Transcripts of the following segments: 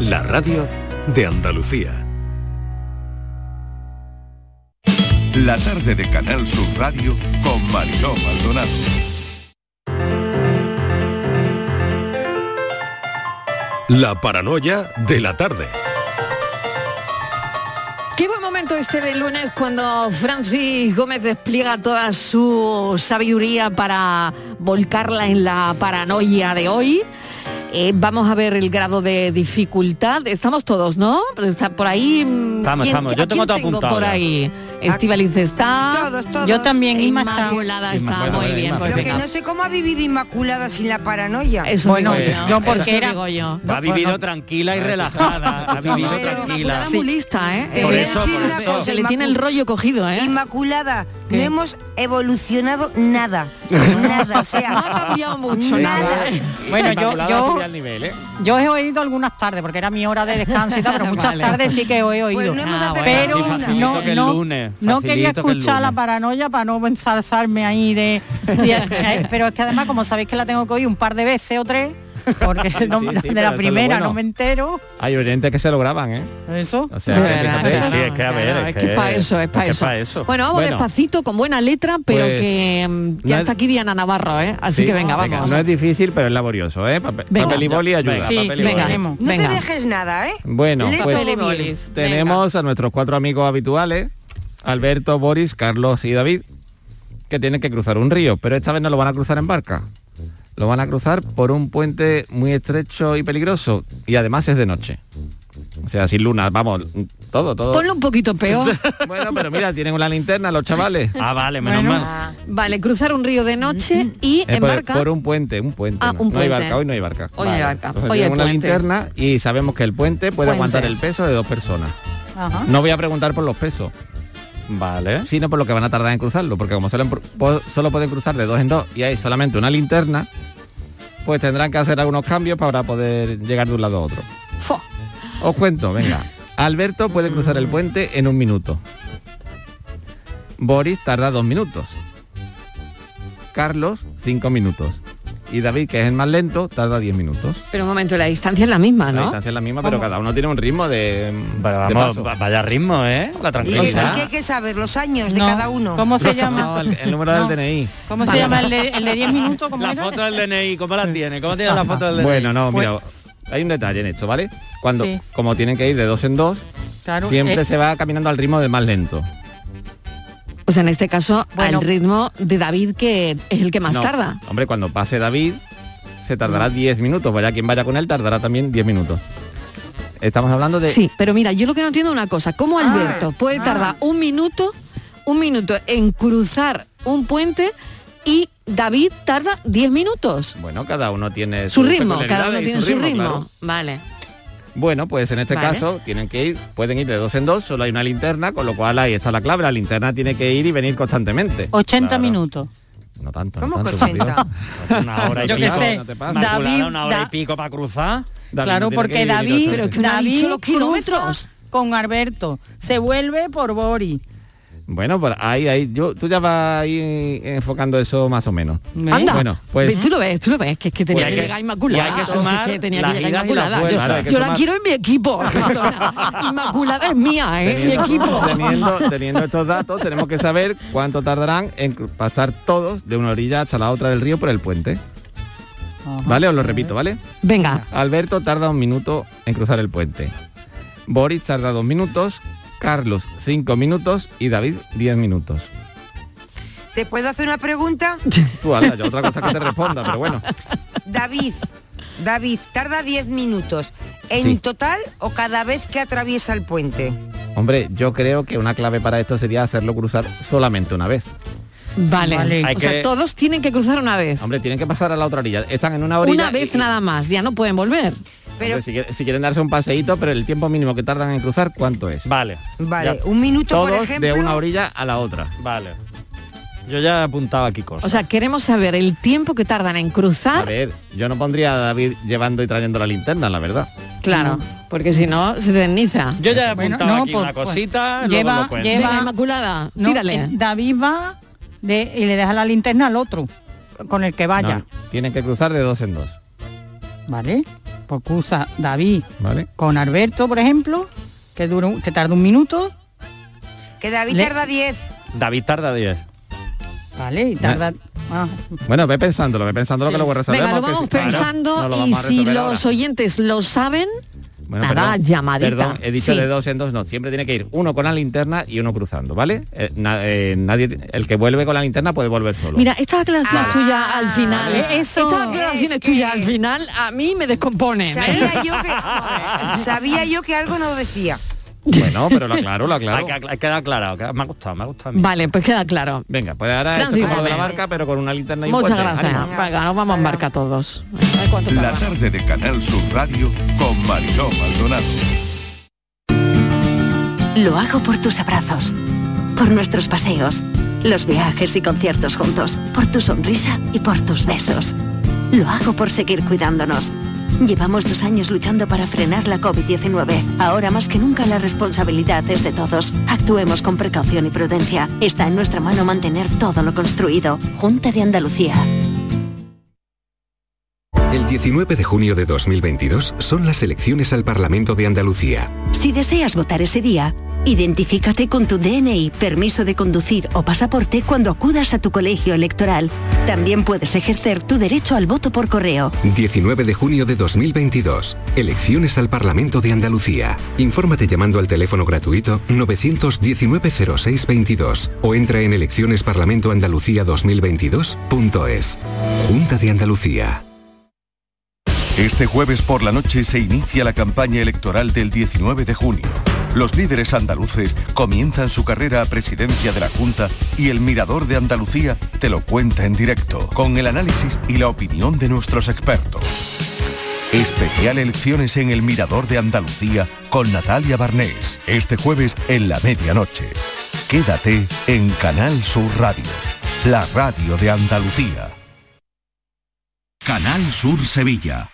la radio de Andalucía. La tarde de Canal Sur Radio con Mariló Maldonado. La paranoia de la tarde. Qué buen momento este de lunes cuando Francis Gómez despliega toda su sabiduría para volcarla en la paranoia de hoy. Eh, vamos a ver el grado de dificultad. Estamos todos, ¿no? Está por ahí. mm, Estamos, ¿quién- estamos. Yo tengo todo apuntado por ahí. Estivaliz está. Todos, todos. Yo también, Inma está. Inmaculada está muy bien. Inma, Pues Lo que no sé cómo ha vivido Inmaculada sin la paranoia. Eso Bueno, digo yo- yo porque eso era- digo yo. Ha vivido tranquila y relajada. Ha vivido Pero- tranquila. Inmaculada muy lista, ¿eh? Por eso, decir por eso. Se le tiene el rollo cogido, ¿eh? Inmaculada, ¿Qué? no hemos evolucionado nada. Nada, o sea, No ha cambiado mucho nada. nada. Bueno, yo, yo, nivel, ¿eh? yo he oído algunas tardes, porque era mi hora de descanso y tal, pero muchas Vale. tardes sí que he oído. Pues no hemos Ah, pero no, que el no, lunes, no quería facilito que el escuchar la paranoia para no ensalzarme ahí de, de- eh, pero es que además como sabéis que la tengo que oír un par de veces o tres porque no- Sí, sí, de la primera bueno. no me entero Hay oyentes que se lo graban, ¿eh? eso O sea, que verdad, sí, es que a ver, es que es para eso, es para eso. pa' eso. Bueno, vamos Bueno, despacito, con buena letra, pero Pues, que mm, ya no está es- aquí Diana Navarro, ¿eh? Así sí, que venga, vamos. No es difícil, pero es laborioso, ¿eh? Papel, Venga. papel y boli ayuda. Venga, Sí, papel y venga. boli. Tenemos. No Venga. te dejes nada, ¿eh? Bueno, pues tenemos a nuestros cuatro amigos habituales, Alberto, Boris, Carlos y David, que tienen que cruzar un río, pero esta vez no lo van a cruzar en barca. Lo van a cruzar por un puente muy estrecho y peligroso y además es de noche. O sea, sin luna, vamos, todo, todo. Ponlo un poquito peor. Bueno, pero mira, tienen una linterna los chavales. Ah, vale, menos Bueno. mal. Vale, cruzar un río de noche y Eh, en por, por un puente, un puente. Ah, no, un no hay puente. barca, hoy no hay barca. Hoy no hay barca, Entonces hoy hay tienen una puente. linterna y sabemos que el puente puede Puente. aguantar el peso de dos personas. Ajá. No voy a preguntar por los pesos, Vale. sino por lo que van a tardar en cruzarlo, porque como solo, po- solo pueden cruzar de dos en dos y hay solamente una linterna, pues tendrán que hacer algunos cambios para poder llegar de un lado a otro. Fo. Os cuento, venga. Alberto puede cruzar el puente en un minuto. Boris tarda dos minutos. Carlos, cinco minutos. Y David, que es el más lento, tarda diez minutos. Pero un momento, la distancia es la misma, La ¿no? distancia es la misma, pero cada uno tiene un ritmo de, Pero de paso. vaya ritmo, ¿eh? La ¿Y, tranquilidad. y qué hay que saber? Los años de cada uno. ¿Cómo se No, llama? el, el número No. del DNI. ¿Cómo se llama el de, el de 10 minutos? ¿Cómo La era? foto del DNI, ¿cómo la tiene? ¿Cómo tiene la foto del DNI? Bueno, no, Pues- mira, hay un detalle en esto, ¿vale? Cuando, Sí. como tienen que ir de dos en dos, Claro, siempre eh, se va caminando al ritmo del más lento. O sea, en este caso, Bueno. al ritmo de David, que es el que más No, tarda. Hombre, cuando pase David, se tardará 10 minutos. Vaya quien vaya con él, tardará también 10 minutos. Estamos hablando de... Sí, pero mira, yo lo que no entiendo es una cosa. ¿Cómo Ah, Alberto puede ah. tardar un minuto, un minuto en cruzar un puente y David tarda 10 minutos? Bueno, cada uno tiene Su sus ritmo, cada uno tiene su ritmo. claro. Vale. Bueno, pues en este Vale. caso tienen que ir, pueden ir de dos en dos, solo hay una linterna, con lo cual ahí está la clave. La linterna tiene que ir y venir constantemente. 80 Claro. minutos. No tanto. ¿Cómo no que tanto, por 80? Dios. Una hora y Yo pico. sé. no te David, una hora Da- y pico para cruzar. David claro, porque David, Pero que David los kilómetros. con Alberto. Se vuelve por Boris. Bueno, pues ahí, ahí, yo, tú ya vas ahí enfocando eso más o menos. Anda. Bueno, pues- Tú lo ves, tú lo ves, que es que tenía Pues que que- llegar Inmaculada. y hay que sumar que tenía que llegar Inmaculada. Yo. Claro, la quiero en mi equipo. Inmaculada es mía, ¿eh? Teniendo, mi equipo. teniendo, teniendo estos datos, tenemos que saber cuánto tardarán en pasar todos de una orilla hasta la otra del río por el puente. ¿Vale? Os lo repito, ¿vale? Venga, Alberto tarda un minuto en cruzar el puente. Boris tarda dos minutos, Carlos cinco minutos y David diez minutos. ¿Te puedo hacer una pregunta? Tú, ala, yo otra cosa que te responda, pero bueno. David, David, tarda 10 minutos. ¿En Sí. total o cada vez que atraviesa el puente? Hombre, yo creo que una clave para esto sería hacerlo cruzar solamente una vez. vale. O sea, todos tienen que cruzar una vez. Hombre, tienen que pasar a la otra orilla. Están en una orilla. Una vez y- nada más, ya no pueden volver. Pero, si, quieren- si quieren darse un paseíto, pero el tiempo mínimo que tardan en cruzar, ¿cuánto es? Vale. vale, Ya, un minuto, por ejemplo. de una orilla a la otra. vale. Yo ya he apuntado aquí cosas. O sea, queremos saber el tiempo que tardan en A cruzar. ver, yo no pondría a David llevando y trayendo la linterna, la verdad. Claro, porque si no, se desniza. yo ya he Bueno, apuntado no, aquí pues- una pues, cosita, luego lleva- lo cuento. lleva- Venga, Inmaculada, No, tírale. eh, David va de, y le deja la linterna al otro, con el que vaya. No, tienen que cruzar de dos en dos. ¿Vale? Pues cruza David ¿Vale? con Alberto, por ejemplo, que dura un- que tarda un minuto, Que David Le- tarda 10. David tarda 10. ¿vale? Y tarda. ah, Bueno, ve pensándolo, ve pensándolo que luego resolvemos. Venga, lo que vamos sí, claro, pensando no lo y vamos a si los ahora. oyentes lo saben, Bueno, nada, perdón, llamadita. Perdón, he dicho Sí. de dos en dos, no. Siempre tiene que ir uno con la linterna y uno cruzando, ¿vale? Eh, na- eh, nadie, el que vuelve con la linterna puede volver solo. Mira, esta aclaración tuya al final, Vale. Eso- estas aclaraciones Es que- tuyas al final a mí me descomponen. ¿eh? Sabía yo que sabía yo que algo no decía. Bueno, pero lo aclaro, lo aclaro. Hay que, hay que aclarado, me ha gustado, me ha gustado. Vale, pues queda claro. Venga, pues ahora Francis esto es como de la Gómez. barca, pero con una linterna y Muchas gracias. Venga, nos vamos a marcar todos. La tarde de Canal Sur Radio con Mariló Maldonado. Lo hago por tus abrazos, por nuestros paseos, los viajes y conciertos juntos, por tu sonrisa y por tus besos. Lo hago por seguir cuidándonos. Llevamos dos años luchando para frenar la COVID-19. Ahora más que nunca la responsabilidad es de todos. Actuemos con precaución y prudencia. Está en nuestra mano mantener todo lo construido. Junta de Andalucía. El 19 de junio de 2022 son las elecciones al Parlamento de Andalucía. Si deseas votar ese día, identifícate con tu DNI, permiso de conducir o pasaporte cuando acudas a tu colegio electoral. También puedes ejercer tu derecho al voto por correo. 19 de junio de 2022. Elecciones al Parlamento de Andalucía. Infórmate llamando al teléfono gratuito 919-0622 o entra en eleccionesparlamentoandalucía2022.es. Junta de Andalucía. Este jueves por la noche se inicia la campaña electoral del 19 de junio. Los líderes andaluces comienzan su carrera a presidencia de la Junta y el Mirador de Andalucía te lo cuenta en directo, con el análisis y la opinión de nuestros expertos. Especial elecciones en el Mirador de Andalucía con Natalia Barnés, este jueves en la medianoche. Quédate en Canal Sur Radio, la radio de Andalucía. Canal Sur Sevilla.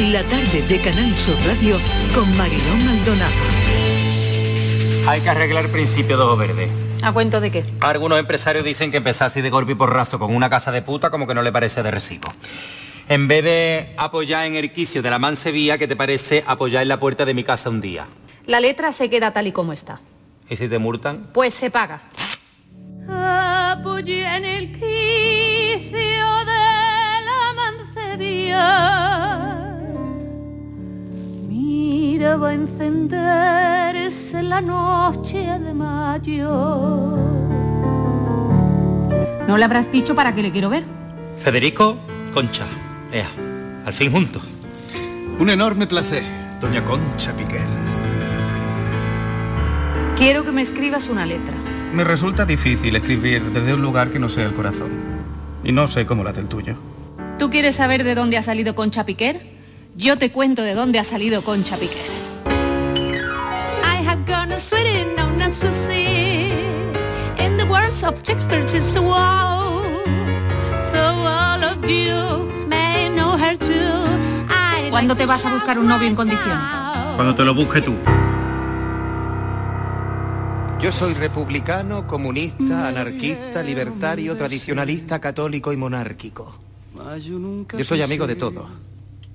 La tarde de Canal Sur Radio con Mariló Maldonado. Hay que arreglar el principio de ojo verde. ¿A cuento de qué? Algunos empresarios dicen que empezar así de golpe y porrazo con una casa de puta como que no le parece de recibo. En vez de apoyar en el quicio de la mansevía, ¿qué te parece apoyar en la puerta de mi casa un día? La letra se queda tal y como está. ¿Y si te multan? Pues se paga. Apoyé en el quicio de la mancebía. Miraba encenderse la noche de mayo. ¿No le habrás dicho para qué le quiero ver? Federico, Concha. Ea, al fin juntos. Un enorme placer, doña Concha Piquel. Quiero que me escribas una letra. Me resulta difícil escribir desde un lugar que no sea el corazón. Y no sé cómo late el tuyo. ¿Tú quieres saber de dónde ha salido Concha Piquer? Yo te cuento de dónde ha salido Concha Piquer. In the words of Shakespeare, she's a wow. So all of you may know her too. I ¿Cuándo like te vas a buscar un novio en condiciones? Cuando te lo busque tú. Yo soy republicano, comunista, anarquista, libertario, tradicionalista, católico y monárquico. Yo soy amigo de todo.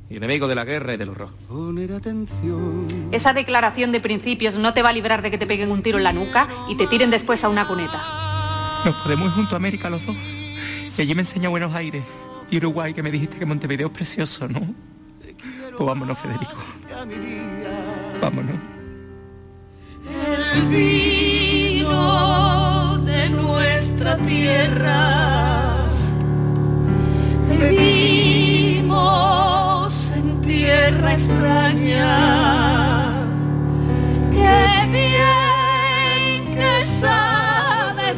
y enemigo de la guerra y del horror. Esa declaración de principios no te va a librar de que te peguen un tiro en la nuca y te tiren después a una cuneta. Nos podemos ir junto a América los dos. Y allí me enseña Buenos Aires y Uruguay, que me dijiste que Montevideo es precioso, ¿no? Pues vámonos, Federico. Vámonos. El vino de nuestra tierra. Vivimos en tierra extraña. Qué bien que sabe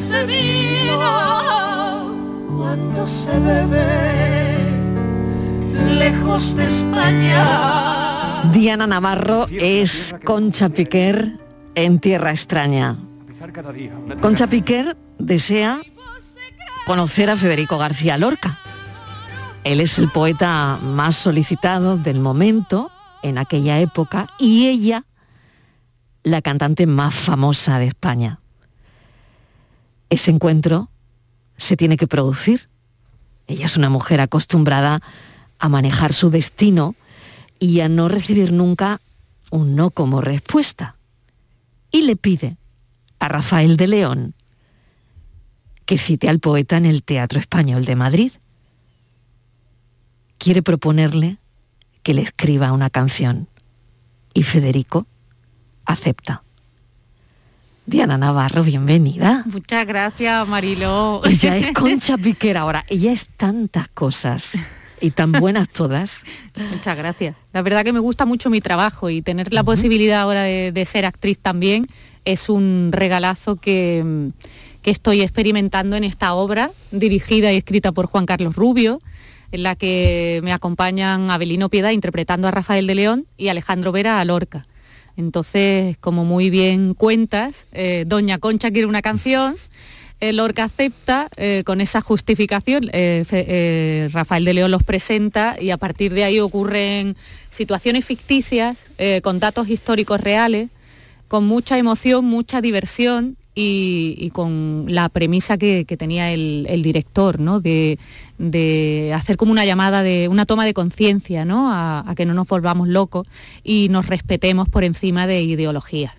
ese vino cuando se bebe lejos de España. Diana Navarro es Concha Piquer en Tierra Extraña. Concha Piquer desea conocer a Federico García Lorca. Él es el poeta más solicitado del momento en aquella época y ella la cantante más famosa de España. Ese encuentro se tiene que producir. Ella es una mujer acostumbrada a manejar su destino y a no recibir nunca un no como respuesta. Y le pide a Rafael de León que cite al poeta en el Teatro Español de Madrid. Quiere proponerle que le escriba una canción. Y Federico acepta. Diana Navarro, bienvenida. Muchas gracias, Mariló. Ella es Concha Piquer ahora. Ella es tantas cosas y tan buenas todas. Muchas gracias. La verdad que me gusta mucho mi trabajo y tener la posibilidad ahora de, de ser actriz también es un regalazo que, que estoy experimentando en esta obra, dirigida y escrita por Juan Carlos Rubio, en la que me acompañan Abelino Piedad interpretando a Rafael de León y Alejandro Vera a Lorca. Entonces, como muy bien cuentas, eh, Doña Concha quiere una canción, eh, Lorca acepta eh, con esa justificación, eh, Rafael de León los presenta y a partir de ahí ocurren situaciones ficticias con datos históricos reales, con mucha emoción, mucha diversión y, con la premisa que, tenía el, director, ¿no? De, hacer como una llamada de una toma de conciencia, ¿no? A que no nos volvamos locos y nos respetemos por encima de ideologías.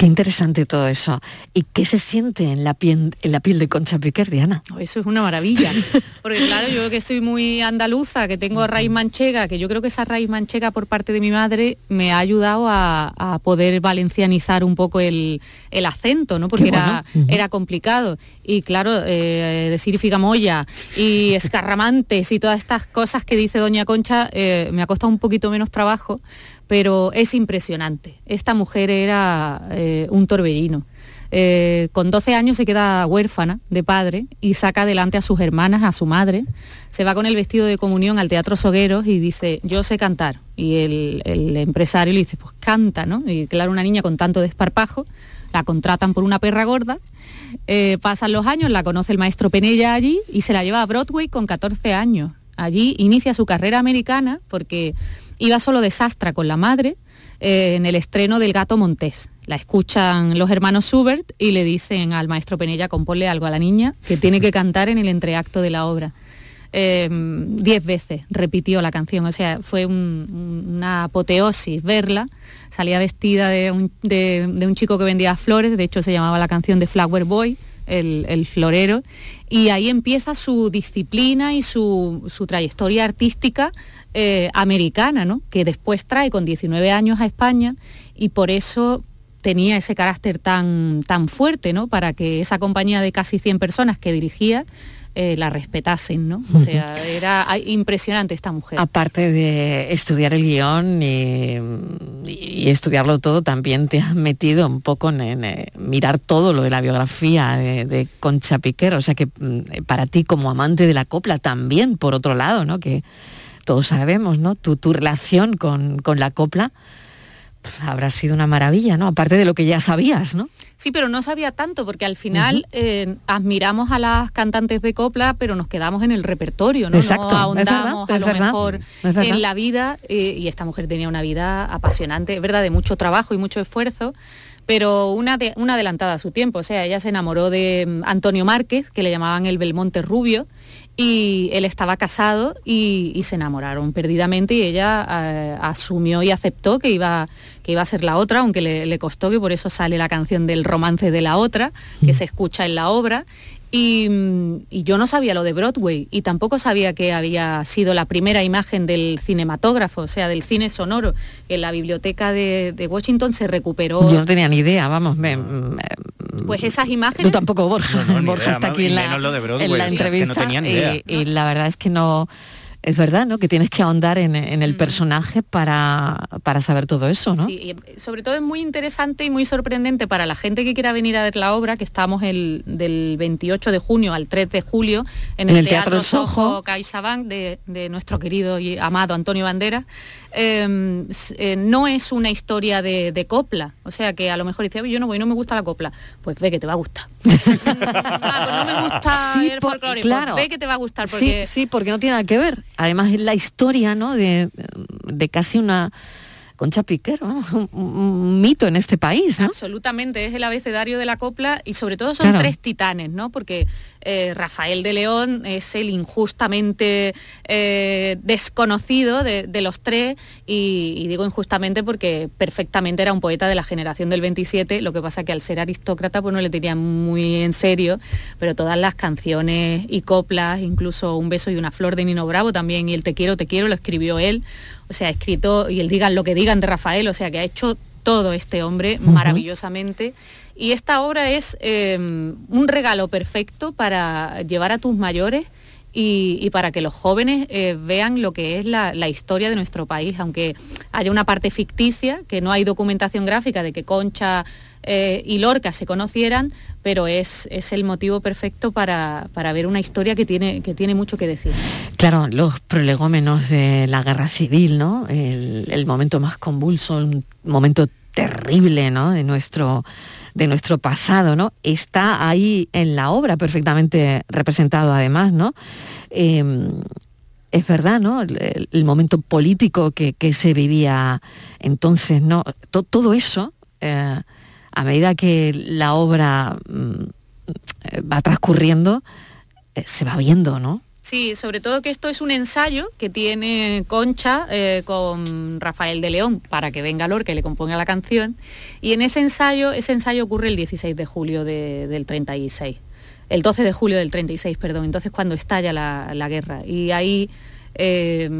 Qué interesante todo eso. ¿Y qué se siente en la piel, en la piel de Concha Piquer, Diana? Oh, Eso es una maravilla. Porque claro, yo que soy muy andaluza, que tengo raíz manchega, que yo creo que esa raíz manchega por parte de mi madre me ha ayudado a, a poder valencianizar un poco el, el acento, ¿no? Porque era, era complicado. Y claro, eh, decir figamoya y escarramantes y todas estas cosas que dice Doña Concha eh, me ha costado un poquito menos trabajo, pero es impresionante. Esta mujer era eh, un torbellino. Eh, con 12 años se queda huérfana de padre y saca adelante a sus hermanas, a su madre. Se va con el vestido de comunión al Teatro Sogueros y dice, yo sé cantar. Y el, empresario le dice, pues canta, ¿no? Y claro, una niña con tanto desparpajo, la contratan por una perra gorda. Eh, pasan los años, la conoce el maestro Penella allí y se la lleva a Broadway con 14 años. Allí inicia su carrera americana porque iba solo de sastra con la madre eh, en el estreno del Gato Montés. La escuchan los hermanos Schubert y le dicen al maestro Penella, componle algo a la niña, que tiene que cantar en el entreacto de la obra. Eh, diez veces repitió la canción, o sea, fue un- un- una apoteosis verla. Salía vestida de un chico que vendía flores, de hecho se llamaba la canción de Flower Boy, el, florero, y ahí empieza su disciplina y su, su trayectoria artística eh, americana, ¿no? que después trae con 19 años a España y por eso tenía ese carácter tan, tan fuerte, ¿no? Para que esa compañía de casi 100 personas que dirigía eh, la respetasen, ¿no? O sea, era impresionante esta mujer. Aparte de estudiar el guion y, y estudiarlo todo, también te has metido un poco en, en, eh, mirar todo lo de la biografía de, de Concha Piquer. O sea que mm, para ti como amante de la copla también, por otro lado, ¿no? Que todos sabemos, ¿no? Tu, tu relación con, con la copla habrá sido una maravilla, ¿no? Aparte de lo que ya sabías, ¿no? Sí, pero no sabía tanto, porque al final eh, admiramos a las cantantes de copla, pero nos quedamos en el repertorio, ¿no? Exacto, no es ahondamos verdad, a lo verdad, mejor en la vida, eh, y esta mujer tenía una vida apasionante, es verdad, de mucho trabajo y mucho esfuerzo, pero una, de- una adelantada a su tiempo. O sea, ella se enamoró de mm, Antonio Márquez, que le llamaban el Belmonte Rubio, y él estaba casado y, y se enamoraron perdidamente y ella eh, asumió y aceptó que iba, que iba a ser la otra, aunque le, le costó, que por eso sale la canción del romance de la otra, que se escucha en la obra. Y, mm, y yo no sabía lo de Broadway y tampoco sabía que había sido la primera imagen del cinematógrafo, o sea, del cine sonoro. En la biblioteca de, de Washington se recuperó Yo no tenía ni idea, vamos, me- me- pues esas imágenes. Tú tampoco, Borja. No, no, Borja idea, está aquí en la, en la es que no entrevista tenía ni idea. y, y la verdad es que no... Es verdad, ¿no? Que tienes que ahondar en, en Mm. el personaje para, para saber todo eso, ¿no? Sí, y, eh, sobre todo es muy interesante y muy sorprendente para la gente que quiera venir a ver la obra, que estamos el, del 28 de junio al 3 de julio en el, En el Teatro Soho. CaixaBank de, de nuestro querido y amado Antonio Banderas. Eh, s- eh, no es una historia de, de copla, o sea que a lo mejor dice, "Oye, yo no voy, no me gusta la copla. Pues ve que te va a gustar. Ah, pues no me gusta Sí, el por- folclore, claro. pues ve que te va a gustar Sí, sí, porque no tiene nada que ver. Además es la historia, ¿no? De, de casi una Concha Piquer, un, un mito en este país, ¿no? Absolutamente, es el abecedario de la copla y sobre todo son Claro. tres titanes, ¿no? Porque eh, Rafael de León es el injustamente eh, desconocido de, de los tres y, y digo injustamente porque perfectamente era un poeta de la generación del 27, lo que pasa que al ser aristócrata pues no le tenían muy en serio, pero todas las canciones y coplas, incluso Un beso y una flor de Nino Bravo también y el Te quiero, te quiero lo escribió él, o sea, ha escrito y el digan lo que digan de Rafael, o sea, que ha hecho todo este hombre maravillosamente. Y esta obra es eh, un regalo perfecto para llevar a tus mayores y, para que los jóvenes eh, vean lo que es la, la historia de nuestro país, aunque haya una parte ficticia, que no hay documentación gráfica de que Concha eh, y Lorca se conocieran, pero es, es el motivo perfecto para, para ver una historia que tiene, que tiene mucho que decir. Claro, los prolegómenos de la guerra civil, ¿no? El, el momento más convulso, un momento terrible, ¿no? De nuestro, de nuestro pasado, ¿no? Está ahí en la obra perfectamente representado además, ¿no? Eh, es verdad, ¿no? El, momento político que, se vivía entonces, ¿no? To- todo eso, eh, a medida que la obra mm, eh, va transcurriendo, eh, se va viendo, ¿no? Sí, sobre todo que esto es un ensayo que tiene Concha eh, con Rafael de León para que venga Lorca y le componga la canción. Y en ese ensayo, ese ensayo ocurre el 16 de julio de- del 36. El 12 de julio del 36, perdón. Entonces cuando estalla la, guerra. Y ahí eh,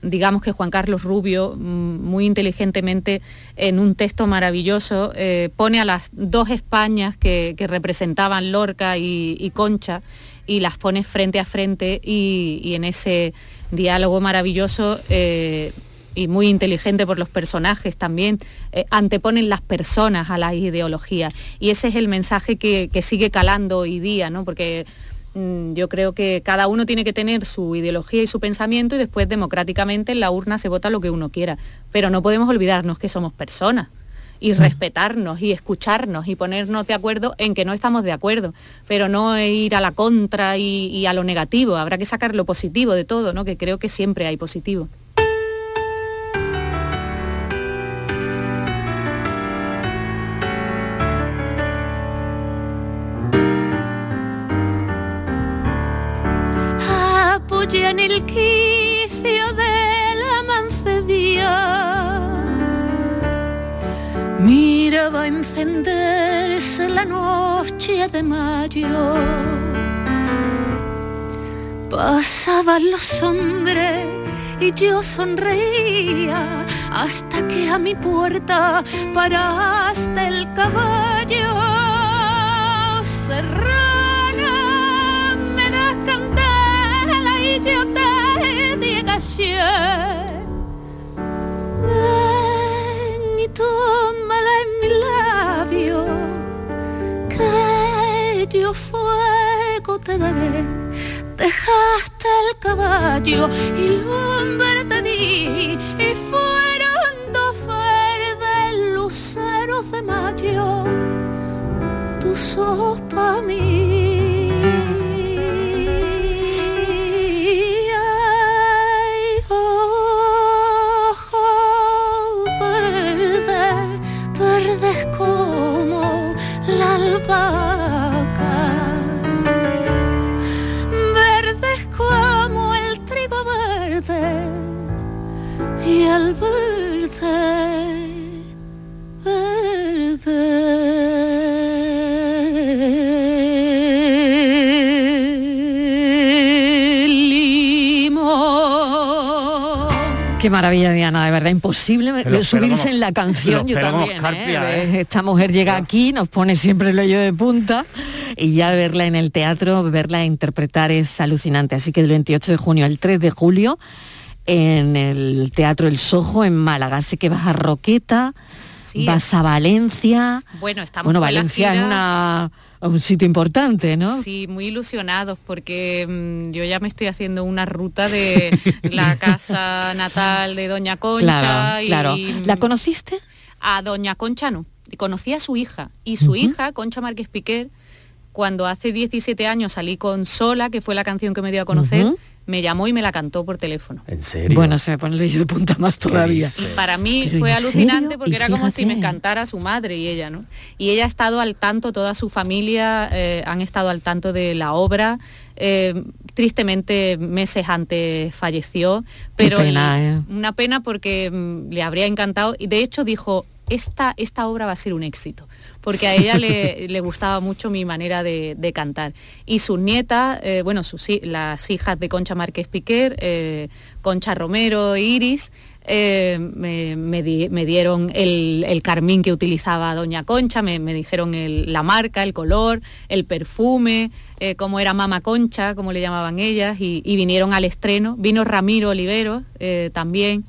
digamos que Juan Carlos Rubio, mm, muy inteligentemente, en un texto maravilloso, eh, pone a las dos Españas que, que representaban Lorca y Concha y las pone frente a frente y, en ese diálogo maravilloso eh, y muy inteligente por los personajes también, eh, anteponen las personas a las ideologías. Y ese es el mensaje que, que sigue calando hoy día, ¿no? Porque mm, yo creo que cada uno tiene que tener su ideología y su pensamiento y después democráticamente en la urna se vota lo que uno quiera. Pero no podemos olvidarnos que somos personas y respetarnos y escucharnos y ponernos de acuerdo en que no estamos de acuerdo, pero no ir a la contra y, a lo negativo. Habrá que sacar lo positivo de todo, ¿no? Que creo que siempre hay positivo. apoya en el quicio Miraba encenderse la noche de mayo. Pasaban los hombres y yo sonreía hasta que a mi puerta paraste el caballo. Serrana, me das candela y yo te digo ayer. Tómala en mi labio, que yo fuego te daré. Dejaste el caballo y lumbre te di y fueron dos verdes luceros de mayo. Tus ojos pa' Qué maravilla, Diana, de verdad, imposible Pero- subirse pero en la canción, pero- yo también. ¿eh? ¿eh? Esta mujer llega aquí, nos pone siempre el hoyo de punta y ya verla en el teatro, verla interpretar es alucinante. Así que del 28 de junio al 3 de julio en el Teatro El Sojo en Málaga. Así que vas a Roqueta, Sí. vas a Valencia. Bueno, estamos Bueno, Valencia gira- una, un sitio importante, ¿no? Sí, muy ilusionados porque mm, yo ya me estoy haciendo una ruta de la casa natal de Doña Concha Claro, y claro. ¿La conociste? a Doña Concha no. Conocí a su hija y su hija, Concha Márquez Piquer, cuando hace 17 años salí con Sola, que fue la canción que me dio a conocer. Me llamó y me la cantó por teléfono. ¿En serio? Bueno, se me pone el de punta más todavía. Y para mí fue ¿en alucinante serio? porque era como si me encantara su madre y ella, ¿no? Y ella ha estado al tanto, toda su familia eh, han estado al tanto de la obra. eh, tristemente meses antes falleció, pero pena, le- ¿eh? una pena porque mm, le habría encantado y de hecho dijo, esta, esta obra va a ser un éxito porque a ella le, le gustaba mucho mi manera de, de cantar. Y sus nietas, eh, bueno, sus, las hijas de Concha Márquez Piquer, eh, Concha Romero e Iris, eh, me, me di- me dieron el, el carmín que utilizaba Doña Concha, me, me dijeron el- la marca, el color, el perfume, eh, cómo era Mama Concha, como le llamaban ellas, y, y vinieron al estreno. Vino Ramiro Olivero eh, también.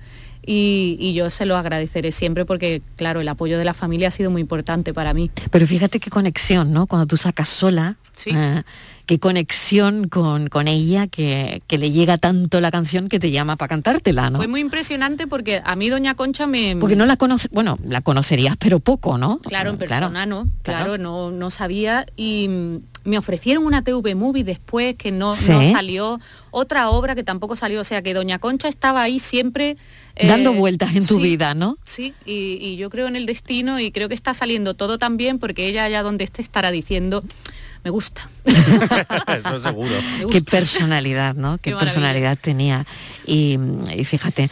Y, y yo se lo agradeceré siempre porque, claro, el apoyo de la familia ha sido muy importante para mí. Pero fíjate qué conexión, ¿no? Cuando tú sacas sola, eh, qué conexión con, con ella, que, que le llega tanto la canción que te llama para cantártela, ¿no? Fue muy impresionante porque a mí Doña Concha me... Porque no la conoces, bueno, la conocerías, pero poco, ¿no? Claro, en Claro, persona no, claro. claro, no, no sabía y me ofrecieron una TV Movie después que no, Sí. no salió, otra obra que tampoco salió, o sea que Doña Concha estaba ahí siempre... eh, Dando vueltas en tu sí, vida, ¿no? Sí, y, y yo creo en el destino y creo que está saliendo todo tan bien porque ella allá donde esté estará diciendo, me gusta. Eso seguro. Qué personalidad, ¿no? Qué, personalidad tenía. Y, y fíjate.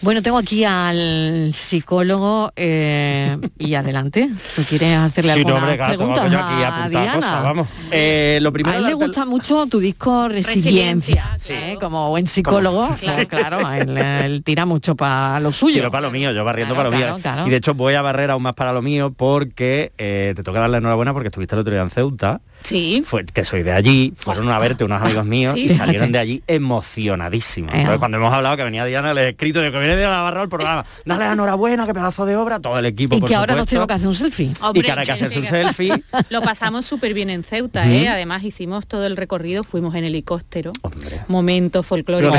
Bueno, tengo aquí al psicólogo eh, y adelante. ¿Tú quieres hacerle Sí, no, alguna hombre, pregunta yo aquí a Diana? cosas, vamos. Eh, lo primero a él le gusta mucho tu disco Resiliencia, Resiliencia, ¿eh? como buen psicólogo, Como- claro, claro, él, él tira mucho para lo suyo. Tiro para lo mío, yo barriendo Claro, para lo claro, mío. claro. Y de hecho voy a barrer aún más para lo mío porque eh, te toca darle enhorabuena porque estuviste el otro día en Ceuta. Sí. Fue, que soy de allí, fueron a verte unos amigos míos Sí. y salieron de allí emocionadísimos. Entonces, cuando hemos hablado que venía Diana, le he escrito de que viene de la barra el programa. Dale enhorabuena, qué pedazo de obra, todo el equipo. y por que ahora nos tenemos que hacer un selfie. Hombre, y que ahora hay que hacerse un selfie. Lo pasamos súper bien en Ceuta, ¿eh? Además hicimos todo el recorrido, fuimos en helicóptero. Momento folclórico.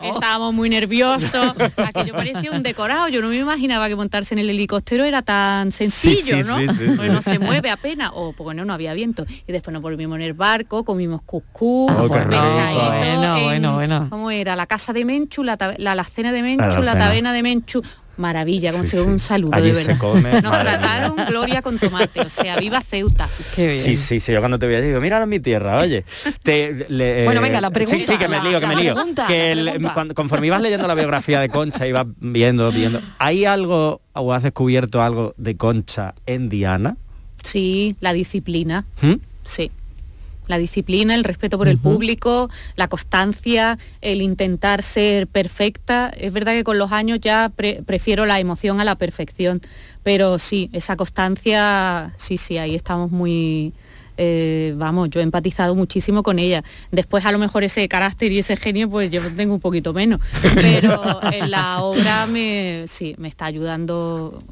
Helicóptero. Estábamos muy nerviosos. Aquello parecía un decorado. Yo no me imaginaba que montarse en el helicóptero era tan sencillo, sí, ¿no? sí, sí, Porque sí. no se mueve apenas. O porque no, no había viento. Y después nos volvimos en el barco, comimos cuscús, Oh, Bueno, en- bueno, bueno. ¿Cómo era? La casa de Menchu, la, la alacena de Menchu, La la, taberna de Menchu. Maravilla, como Sí, si fuera sí. un saludo, Allí de se verdad. come, Nos mía. trataron gloria con tomate, o sea, viva Ceuta. Qué bien. Sí, sí, sí, yo cuando te veía digo, míralo en mi tierra, oye. Te- le- Bueno, venga, la pregunta, Sí, sí, que me la- lío, que la me lío. pregunta, que el- cuando- conforme ibas leyendo la biografía de Concha, ibas viendo, viendo. ¿Hay algo o has descubierto algo de Concha en Diana? Sí, la disciplina, ¿Mm? sí. La disciplina, el respeto por el público, la constancia, el intentar ser perfecta. Es verdad que con los años ya pre- prefiero la emoción a la perfección, pero sí, esa constancia, sí, sí, ahí estamos muy... eh, vamos, yo he empatizado muchísimo con ella. Después a lo mejor ese carácter y ese genio, pues yo tengo un poquito menos. Pero en la obra me, sí, me está ayudando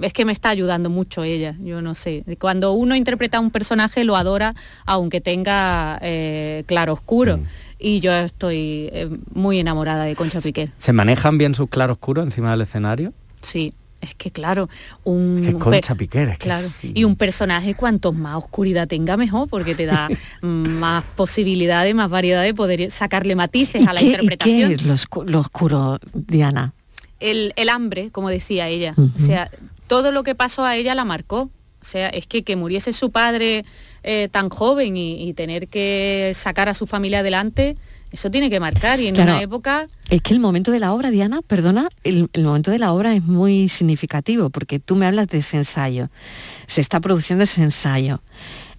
es que me está ayudando mucho ella, yo no sé. Cuando uno interpreta a un personaje lo adora aunque tenga eh, claro oscuro. Y yo estoy eh, muy enamorada de Concha Piquer. ¿Se manejan bien sus claroscuros encima del escenario? Sí, es que claro, un Que Concha Piquer, es que claro, sí. y un personaje cuanto más oscuridad tenga mejor, porque te da mm, más posibilidades, más variedad de poder sacarle matices a la ¿Qué, y interpretación. qué es lo, oscu- lo oscuro, Diana? el, el hambre, como decía ella. O sea, todo lo que pasó a ella la marcó. O sea, es que que muriese su padre eh, tan joven y, y tener que sacar a su familia adelante, eso tiene que marcar. Y en Claro. una época Es que el momento de la obra, Diana, perdona, el, el momento de la obra es muy significativo porque tú me hablas de ese ensayo. Se está produciendo ese ensayo.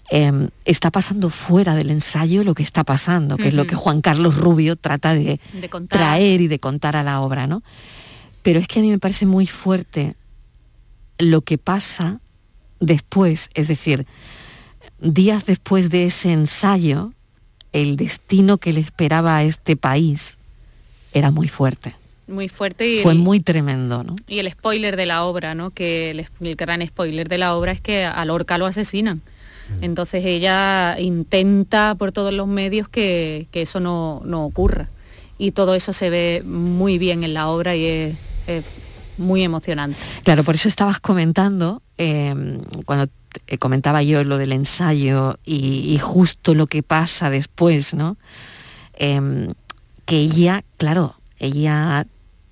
Em, está pasando fuera del ensayo lo que está pasando, que es lo que Juan Carlos Rubio trata de, de traer y de contar a la obra, ¿no? Pero es que a mí me parece muy fuerte lo que pasa después, es decir, días después de ese ensayo, el destino que le esperaba a este país era muy fuerte. muy fuerte y Fue el- muy tremendo, ¿no? Y el spoiler de la obra, ¿no? Que el, el gran spoiler de la obra es que a Lorca lo asesinan. Entonces ella intenta por todos los medios que, que eso no, no ocurra. Y todo eso se ve muy bien en la obra y es, es muy emocionante. Claro, por eso estabas comentando, eh, cuando te- comentaba yo lo del ensayo y, y justo lo que pasa después, ¿no? Em, que ella, claro, ella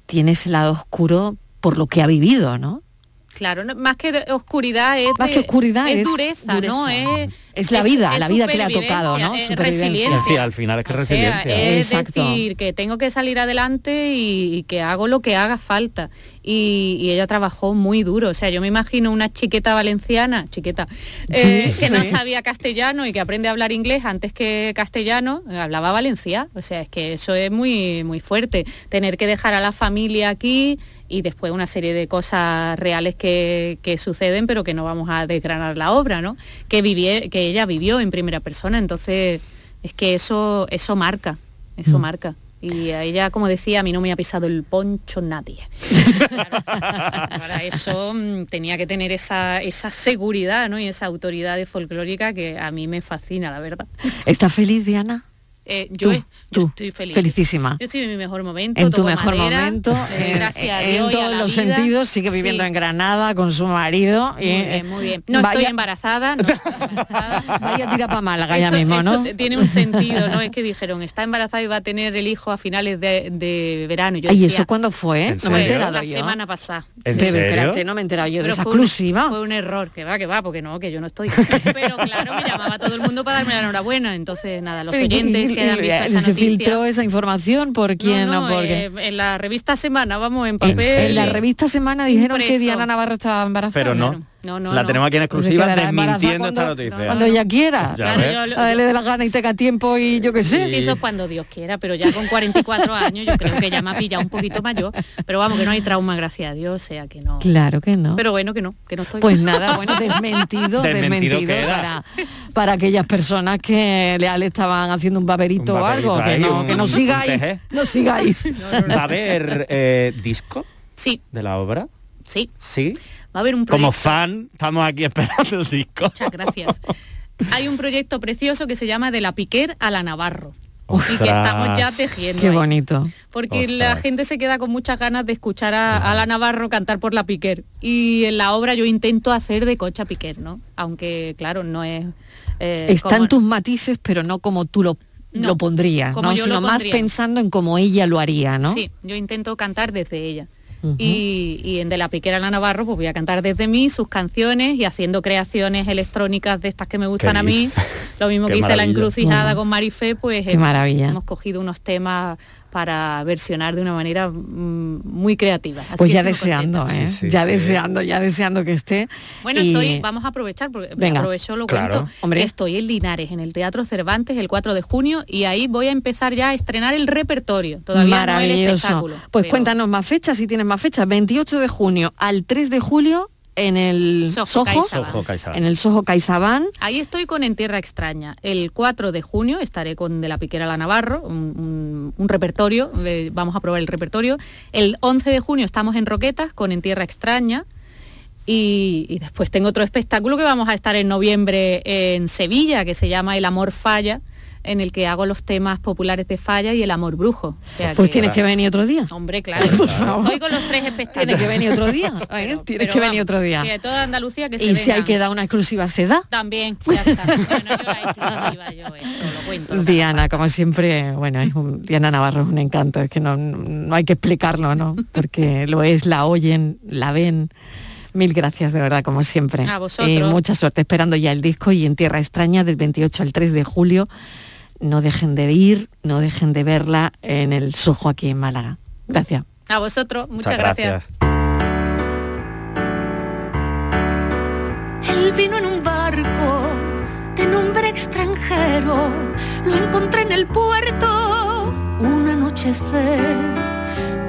tiene ese lado oscuro por lo que ha vivido, ¿no? Claro, no- más que de oscuridad es, Más de- que oscuridad es dureza, ¿no? Es, Es la vida, la vida que le ha tocado, ¿no? supervivencia, es Supervivencia. resiliencia. Sí, al final es que O sea, resiliencia. es Exacto. decir, que tengo que salir adelante y, y que hago lo que haga falta. Y, y ella trabajó muy duro. O sea, yo me imagino una chiqueta valenciana, chiqueta, eh, Sí, que no sabía castellano y que aprende a hablar inglés antes que castellano, eh, hablaba valencia. O sea, es que eso es muy, muy fuerte. Tener que dejar a la familia aquí y después una serie de cosas reales que, que suceden, pero que no vamos a desgranar la obra, ¿no? Que, vivié, que ella vivió en primera persona. Entonces, es que eso, eso marca, eso Mm. marca. Y a ella, como decía, a mí no me ha pisado el poncho nadie. Claro, para eso mm, tenía que tener esa, esa seguridad ¿no? y esa autoridad de folclórica que a mí me fascina, la verdad. ¿Estás feliz, Diana? Eh, yo, Tú, he- yo tú, estoy feliz. felicísima. Yo estoy en mi mejor momento. En tu mejor madera, momento, eh, en, gracias a en Dios y todos la los vida. sentidos, sigue viviendo Sí. en Granada con su marido. y, Muy eh, bien, muy bien. No vaya- estoy embarazada. no estoy embarazada. Vaya tira para Málaga ya mismo, ¿no? tiene un sentido, ¿no? Es que dijeron, está embarazada y va a tener el hijo a finales de, de verano. Y Yo Ay, decía, ¿eso cuándo fue? ¿En No me he enterado la yo. semana pasada. ¿En serio? espérate, no me he enterado yo de Pero esa fue un- exclusiva. Fue un error, que va, que va, porque no, que yo no estoy. Pero claro, me llamaba todo el mundo para darme la enhorabuena. Entonces, nada, los ¿y- oyentes y- que han y- visto esa ¿Se noticia... filtró esa información? ¿Por quién no, o no, por qué? eh, en la revista Semana, vamos, en papel. en la revista Semana dijeron que. Diana Navarro estaba embarazada. Pero no. No, no, la no. tenemos aquí en Pues exclusiva embarazada desmintiendo esta cuando- noticia. Cuando ella quiera. Ya Claro, ves. yo lo- A él le dé la gana y tenga tiempo y yo qué sé. Sí, eso es cuando Dios quiera, pero ya con 44 años yo creo que ya me ha pillado un poquito mayor. Pero vamos, que no hay trauma, gracias a Dios, o sea que no. Claro que no. Pero bueno, que no, que no estoy. Pues nada, bueno, desmentido, Desmentido para, para aquellas personas que le, estaban haciendo un baberito Un o algo, que no, un- que no sigáis, no sigáis. ¿Va a haber eh, disco Sí, de la obra? sí. Sí. Va a haber un Como proyecto. fan, estamos aquí esperando el disco. Muchas gracias. Hay un proyecto precioso que se llama De la Piquer a la Navarro. Y que estamos ya tejiendo. Qué ahí. bonito. Porque la gente se queda con muchas ganas de escuchar a, a la Navarro cantar por la Piquer. Y en la obra yo intento hacer de Concha Piquer, ¿no? Aunque, claro, no es... eh, Están como- tus matices, pero no como tú lo, No, lo pondrías, como ¿no? yo sino lo más pensando en cómo ella lo haría, ¿no? Sí, yo intento cantar desde ella. Y, y en De la Piquera a la Navarro pues voy a cantar desde mí sus canciones y haciendo creaciones electrónicas de estas que me gustan Qué a mí. Lo mismo que hice la encrucijada con Marifé, pues maravilla. hemos cogido unos temas para versionar de una manera mm, muy creativa. Así Pues ya deseando. ¿eh? Sí, sí, ya sí. deseando, ya deseando que esté. Bueno, Y- estoy, vamos a aprovechar, porque Venga. aprovecho lo Claro. cuento. Hombre. Estoy en Linares, en el Teatro Cervantes, el 4 de junio, y ahí voy a empezar ya a estrenar el repertorio. Todavía no el Maravilloso. espectáculo. pues pero- cuéntanos más fechas, si tienes más fechas. 28 de junio al 3 de julio en el Soho en el Soho CaixaBank. Ahí estoy con En Tierra Extraña. El 4 de junio estaré con De la Piquera a la Navarro, un, un- un repertorio, eh, vamos a probar el repertorio. El 11 de junio estamos en Roquetas con En Tierra Extraña. Y, y después tengo otro espectáculo que vamos a estar en noviembre en Sevilla, que se llama El Amor Falla, en el que hago los temas populares de Falla y el amor brujo. O sea Pues que- tienes que venir otro día. Hombre, claro. Por favor. Estoy con los tres espectáculos. Tienes que venir otro día. ¿eh? Pero- Tienes pero que venir otro día. que de toda Andalucía que se Y si hay vengan. que dar una exclusiva, se da. También, ya está. Bueno, yo la exclusiva, yo esto lo cuento. lo que Diana, como siempre, bueno, es un- Diana Navarro es un encanto, es que no, no hay que explicarlo, ¿no? Porque lo es, la oyen, la ven, Mil gracias, de verdad, como siempre. A vosotros. Y mucha suerte esperando ya el disco y en Tierra Extraña del 28 al 3 de julio. No dejen de ir, no dejen de verla en el Sojo aquí en Málaga. Gracias. A vosotros, muchas, gracias. Él vino en un barco de nombre extranjero. Lo encontré en el puerto un anochecer.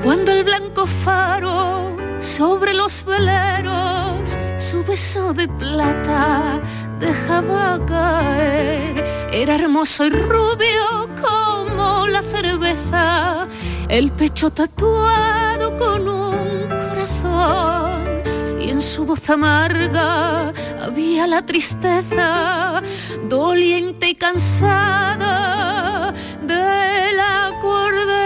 Cuando el blanco faro sobre los veleros su beso de plata dejaba caer. Era hermoso y rubio como la cerveza. El pecho tatuado con un corazón y en su voz amarga había la tristeza, doliente y cansada del acordeón.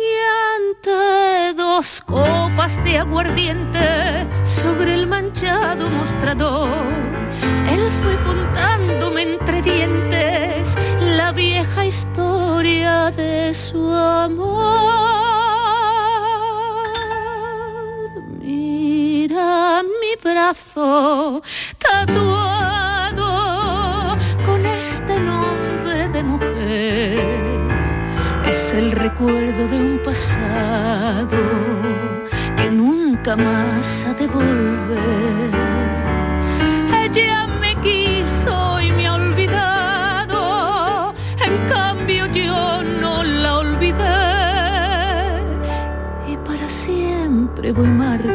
Y dos copas de aguardiente sobre el manchado mostrador, él fue contándome entre dientes la vieja historia de su amor. Mira mi brazo tatuado El recuerdo de un pasado que nunca más ha de volver. Ella me quiso y me ha olvidado, en cambio yo no la olvidé y para siempre voy marcado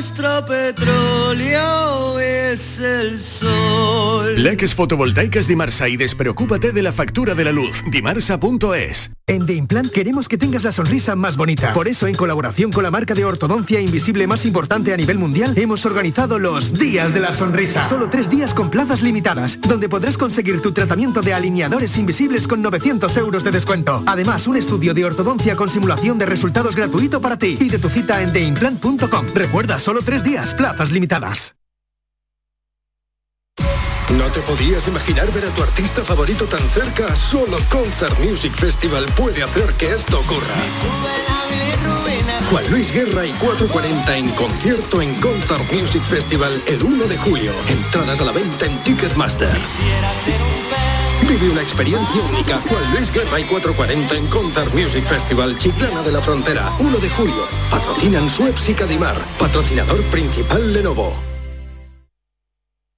nuestro petróleo es el sol. Leques fotovoltaicas Dimarsa y despreocúpate de la factura de la luz. Dimarsa.es. En The Implant queremos que tengas la sonrisa más bonita. Por eso, en colaboración con la marca de ortodoncia invisible más importante a nivel mundial, hemos organizado los Días de la Sonrisa. Solo tres días con plazas limitadas, donde podrás conseguir tu tratamiento de alineadores invisibles con 900 euros de descuento. Además, un estudio de ortodoncia con simulación de resultados gratuito para ti. Pide tu cita en theimplant.com. Recuerda, solo tres días, plazas limitadas. ¿No te podías imaginar ver a tu artista favorito tan cerca? Solo Concert Music Festival puede hacer que esto ocurra. Juan Luis Guerra y 440 en concierto en Concert Music Festival el 1 de julio. Entradas a la venta en Ticketmaster. Vive una experiencia única. Juan Luis Guerra y 440 en Concert Music Festival Chiclana de la Frontera, 1 de julio. Patrocinan Suez y Cadimar. Patrocinador principal Lenovo.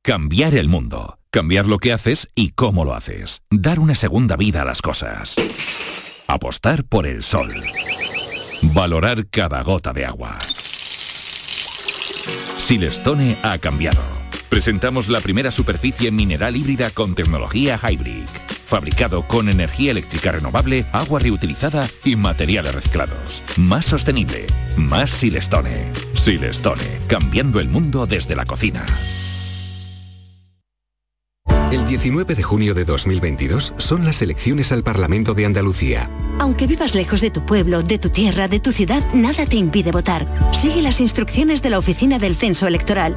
Cambiar el mundo. Cambiar lo que haces y cómo lo haces. Dar una segunda vida a las cosas. Apostar por el sol. Valorar cada gota de agua. Silestone ha cambiado. Presentamos la primera superficie mineral híbrida con tecnología Hybrid. Fabricado con energía eléctrica renovable, agua reutilizada y materiales reciclados. Más sostenible. Más Silestone. Silestone. Cambiando el mundo desde la cocina. El 19 de junio de 2022 son las elecciones al Parlamento de Andalucía. Aunque vivas lejos de tu pueblo, de tu tierra, de tu ciudad, nada te impide votar. Sigue las instrucciones de la Oficina del Censo Electoral.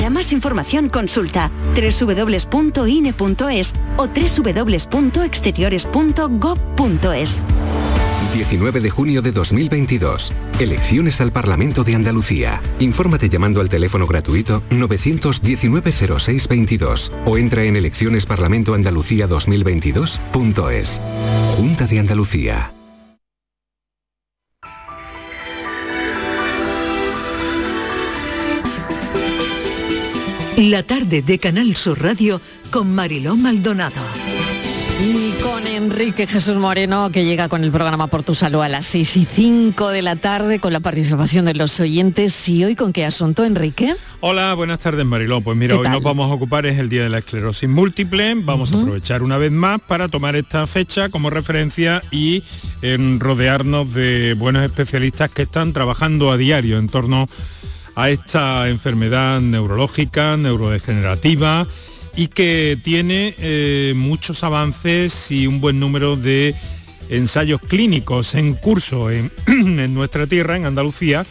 Para más información consulta www.ine.es o www.exteriores.gov.es. 19 de junio de 2022. Elecciones al Parlamento de Andalucía. Infórmate llamando al teléfono gratuito 919-0622 o entra en eleccionesparlamentoandalucía2022.es. Junta de Andalucía. La tarde de Canal Sur Radio con Mariló Maldonado. Y con Enrique Jesús Moreno, que llega con el programa Por tu Salud a las 6 y 5 de la tarde, con la participación de los oyentes. ¿Y hoy con qué asunto, Enrique? Hola, buenas tardes Mariló. Pues mira, ¿Qué hoy tal? nos vamos a ocupar es el Día de la Esclerosis Múltiple. Vamos a aprovechar una vez más para tomar esta fecha como referencia y em, rodearnos de buenos especialistas que están trabajando a diario en torno a esta enfermedad neurológica, neurodegenerativa y que tiene eh, muchos avances y un buen número de ensayos clínicos en curso en, en nuestra tierra, en Andalucía.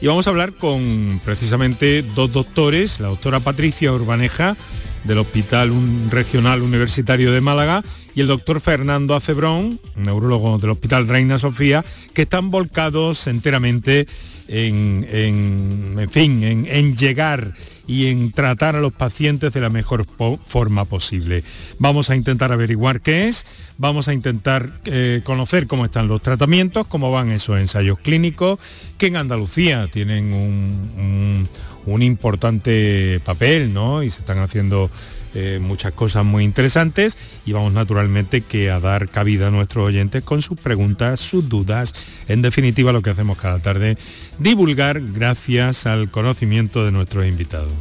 Y vamos a hablar con precisamente dos doctores, la doctora Patricia Urbaneja del Hospital Regional Universitario de Málaga y el doctor Fernando Acebrón, neurólogo del Hospital Reina Sofía, que están volcados enteramente en, en, en fin, en, en llegar y en tratar a los pacientes de la mejor forma posible. Vamos a intentar averiguar qué es, vamos a intentar eh, conocer cómo están los tratamientos, cómo van esos ensayos clínicos, que en Andalucía tienen un, un- un importante papel, ¿no? Y se están haciendo eh, muchas cosas muy interesantes y vamos naturalmente que a dar cabida a nuestros oyentes con sus preguntas, sus dudas, en definitiva lo que hacemos cada tarde, divulgar gracias al conocimiento de nuestros invitados.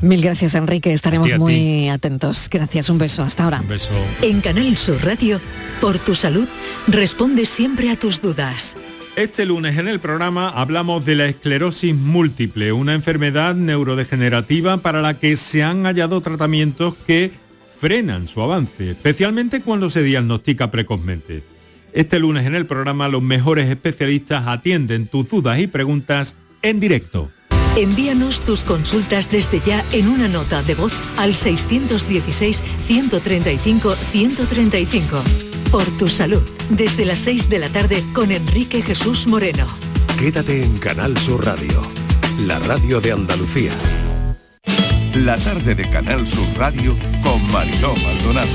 Mil gracias, Enrique. Estaremos A ti, a ti. muy atentos. Gracias, un beso. Hasta ahora. Un beso. En Canal Sur Radio, por tu salud, responde siempre a tus dudas. Este lunes en el programa hablamos de la esclerosis múltiple, una enfermedad neurodegenerativa para la que se han hallado tratamientos que frenan su avance, especialmente cuando se diagnostica precozmente. Este lunes en el programa los mejores especialistas atienden tus dudas y preguntas en directo. Envíanos tus consultas desde ya en una nota de voz al 616-135-135. Por tu salud, desde las 6 de la tarde con Enrique Jesús Moreno. Quédate en Canal Sur Radio, la radio de Andalucía. La tarde de Canal Sur Radio con Mariló Maldonado.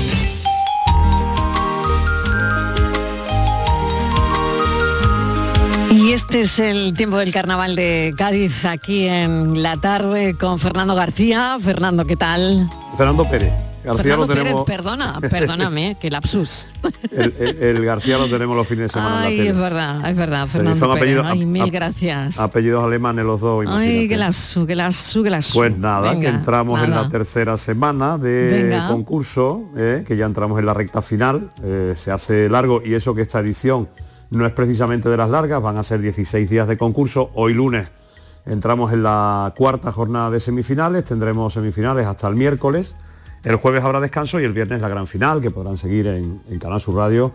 Y este es el tiempo del carnaval de Cádiz aquí en la tarde con Fernando García. Fernando, ¿qué tal? Fernando Pérez. García Fernando lo tenemos, Pérez, perdona, perdóname, que lapsus. el, el- el García lo tenemos los fines de semana Ay, en la es verdad, es verdad, Sí, Fernando son Pérez. apellidos- Ay, mil gracias. Apellidos alemanes los dos, Ay, imagínate. que lasu, que lasu, que lasu. Pues nada, Venga, que entramos en la tercera semana de Venga. concurso, eh, que ya entramos en la recta final, eh, se hace largo y eso que esta edición no es precisamente de las largas, van a ser 16 días de concurso, hoy lunes entramos en la cuarta jornada de semifinales, tendremos semifinales hasta el miércoles, el jueves habrá descanso y el viernes la gran final que podrán seguir en, en Canal Sur Radio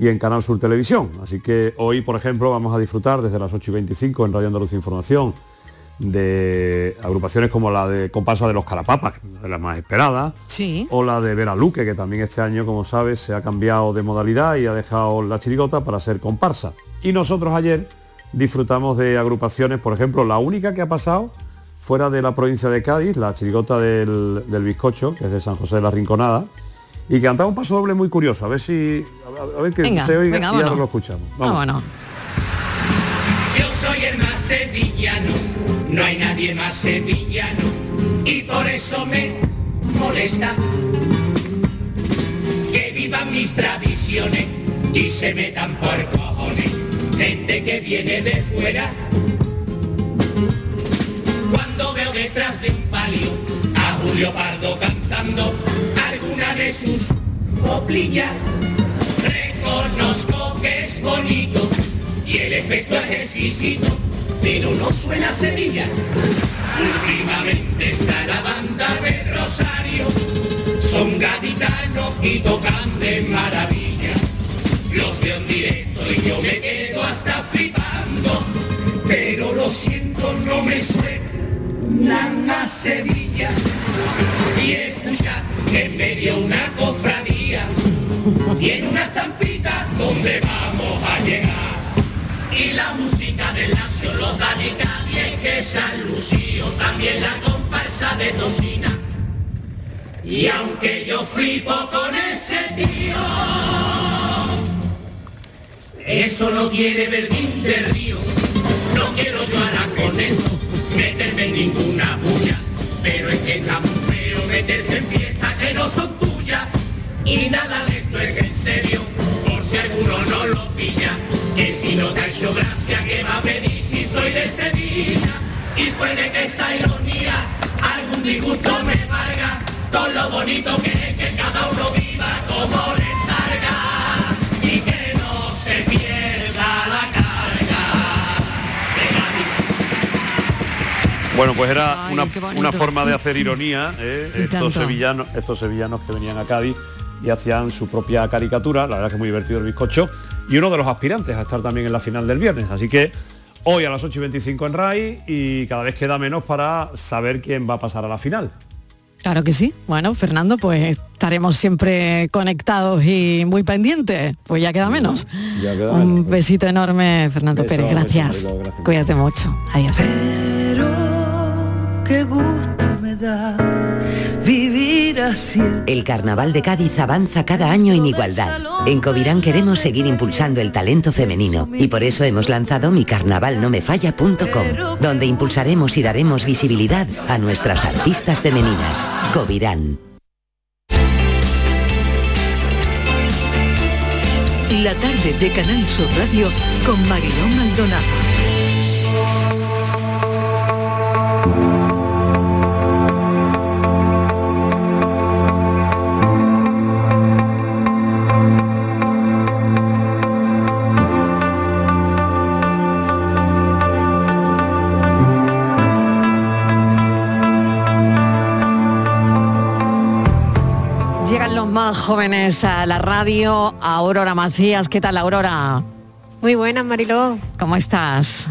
y en Canal Sur Televisión. Así que hoy, por ejemplo, vamos a disfrutar desde las 8 y 25 en Radio Andalucía Información de agrupaciones como la de Comparsa de los Carapapas, la más esperada, Sí. o la de Vera Luque, que también este año, como sabes, se ha cambiado de modalidad y ha dejado la chirigota para ser comparsa. Y nosotros ayer disfrutamos de agrupaciones, por ejemplo, la única que ha pasado fuera de la provincia de Cádiz, la chirigota del, del bizcocho, que es de San José de la Rinconada, y que cantaba un paso doble muy curioso. A ver si. A, a ver que Venga, se oiga venga, y ahora vámonos. lo escuchamos. Vámonos. Yo soy el más sevillano, no hay nadie más sevillano y por eso me molesta que vivan mis tradiciones y se metan por cojones gente que viene de fuera. Detrás de un palio a Julio Pardo cantando alguna de sus coplillas, reconozco que es bonito y el efecto es exquisito, pero no suena a Sevilla. Últimamente está la banda de Rosario, son gaditanos y tocan de maravilla. Los veo en directo y yo me quedo hasta flipando, pero lo siento, no me suena Nana Sevilla. Y escucha que en medio una cofradía tiene una estampita donde vamos a llegar. Y la música del Lazio lo da de Cádiz que San Lucio también la comparsa de Tocina. Y aunque yo flipo con ese tío eso no tiene verdín de río. No quiero yo ahora con eso meterme en ninguna bulla. Pero es que está muy feo meterse en fiestas que no son tuyas. Y nada de esto es en serio por si alguno no lo pilla. Que si no te ha hecho gracia que va a pedir si soy de Sevilla y puede que esta ironía algún disgusto me valga. Con lo bonito que Bueno, pues era Ay, una, una forma de hacer ironía, ¿eh? Estos, sevillanos, estos sevillanos que venían a Cádiz y hacían su propia caricatura, la verdad que es muy divertido el bizcocho, y uno de los aspirantes a estar también en la final del viernes. Así que hoy a las 8 y 25 en RAI y cada vez queda menos para saber quién va a pasar a la final. Claro que sí. Bueno, Fernando, pues estaremos siempre conectados y muy pendientes. Pues ya queda menos. Ya queda Un besito enorme, Fernando Beso, Pérez. beso, Gracias. Mariló, gracias. Cuídate mucho. Adiós. Qué gusto me da vivir así. El Carnaval de Cádiz avanza cada año en igualdad. En Covirán queremos seguir impulsando el talento femenino y por eso hemos lanzado micarnavalnomefalla.com, donde impulsaremos y daremos visibilidad a nuestras artistas femeninas. Covirán. La tarde de Canal Sur Radio con Mariló Maldonado. Llegan jóvenes a la radio. Aurora Macías, ¿qué tal Aurora? Muy buenas, Mariló. ¿Cómo estás?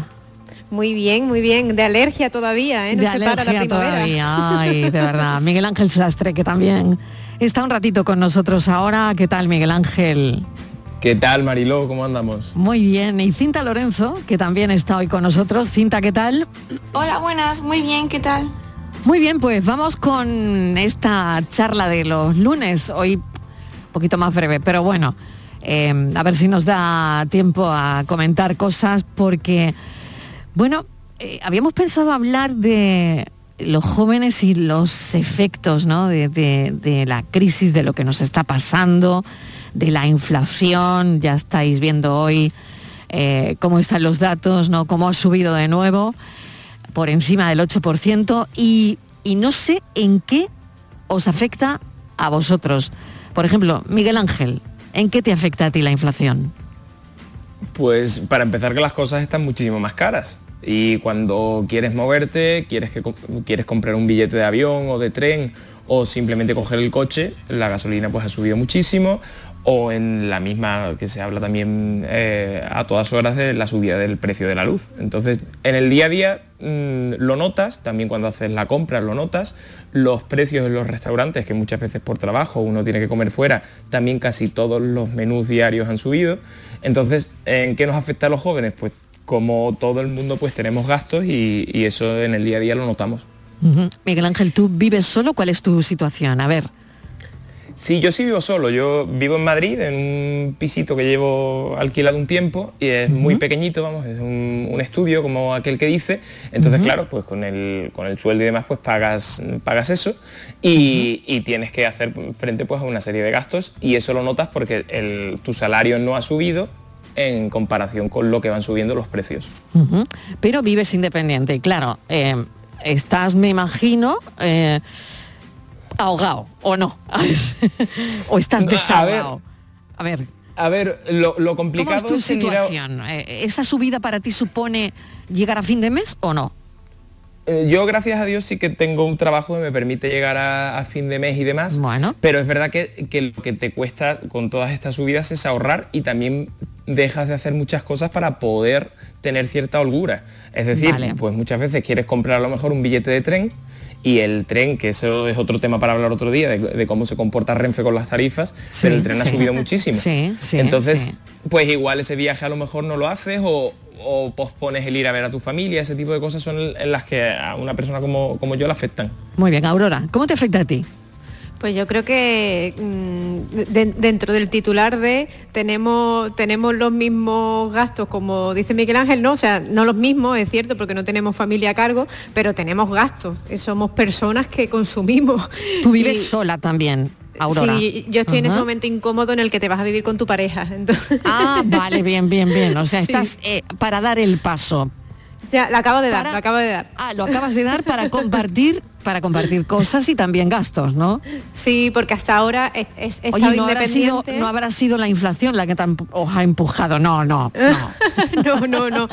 Muy bien, muy bien. De alergia todavía, ¿eh? No de se para la alergia primavera. todavía. Ay, de verdad. Miguel Ángel Sastre, que también está un ratito con nosotros ahora. ¿Qué tal, Miguel Ángel? ¿Qué tal, Mariló? ¿Cómo andamos? Muy bien. Y Cinta Lorenzo, que también está hoy con nosotros. Cinta, ¿qué tal? Hola, buenas, muy bien, ¿qué tal? Muy bien, pues vamos con esta charla de los lunes. Hoy poquito más breve, pero bueno, eh, a ver si nos da tiempo a comentar cosas porque, bueno, eh, habíamos pensado hablar de los jóvenes y los efectos ¿no? de la crisis, de lo que nos está pasando, de la inflación. Ya estáis viendo hoy eh, cómo están los datos, ¿no? cómo ha subido de nuevo por encima del 8% y, y no sé en qué os afecta a vosotros. Por ejemplo, Miguel Ángel, ¿en qué te afecta a ti la inflación? Pues para empezar que las cosas están muchísimo más caras. Y cuando quieres moverte, quieres, que, quieres comprar un billete de avión o de tren o simplemente coger el coche, la gasolina pues ha subido muchísimo. O en la misma que se habla también eh, a todas horas de la subida del precio de la luz. Entonces, en el día a día mm, lo notas, también cuando haces la compra lo notas, los precios en los restaurantes, que muchas veces por trabajo uno tiene que comer fuera, también casi todos los menús diarios han subido. Entonces, ¿en qué nos afecta a los jóvenes? Pues como todo el mundo pues tenemos gastos y, eso en el día a día lo notamos. Miguel Ángel, ¿tú vives solo? ¿Cuál es tu situación? A ver. Sí, yo sí vivo solo. Yo vivo en Madrid, en un pisito que llevo alquilado un tiempo y es muy pequeñito, vamos, es un, un estudio como aquel que dice. Entonces, claro, pues con el, con el sueldo y demás, pues pagas, pagas eso y, y tienes que hacer frente pues a una serie de gastos y eso lo notas porque el- tu salario no ha subido en comparación con lo que van subiendo los precios. Pero vives independiente, y claro. eh, estás, me imagino, eh, ahogado, ¿o no? A ver. o estás No, a ver, desahogado. A ver, A ver, lo, lo complicado ¿cómo es tu es situación? Eh, ¿Esa subida para ti supone llegar a fin de mes o no? Eh, Yo, gracias a Dios, sí que tengo un trabajo que me permite llegar a, a fin de mes y demás. Bueno. Pero es verdad que, que lo que te cuesta con todas estas subidas es ahorrar y también dejas de hacer muchas cosas para poder tener cierta holgura. Es decir, Vale. pues muchas veces quieres comprar a lo mejor un billete de tren y el tren, que eso es otro tema para hablar otro día, de, de cómo se comporta Renfe con las tarifas, Sí, pero el tren ha subido muchísimo. Sí, sí, Entonces, pues igual ese viaje a lo mejor no lo haces o, o pospones el ir a ver a tu familia, ese tipo de cosas son en las que a una persona como, como yo le afectan. Muy bien, Aurora, ¿cómo te afecta a ti? Pues yo creo que mm, de- dentro del titular de tenemos, tenemos los mismos gastos, como dice Miguel Ángel, ¿no? O sea, no los mismos, es cierto, porque no tenemos familia a cargo, pero tenemos gastos. Eh, Somos personas que consumimos. Tú vives Y- sola también, Aurora. Sí, yo estoy en ese momento incómodo en el que te vas a vivir con tu pareja. Entonces, Ah, vale, bien, bien, bien. O sea, Sí. estás eh, para dar el paso. ya, la acabo de dar, la acabo de dar. Ah, lo acabas de dar para compartir, para compartir cosas y también gastos, ¿no? Sí, porque hasta ahora es, es- Oye, no habrá, sido, no habrá sido la inflación la que empu- os ha empujado, no, no. no, no, no.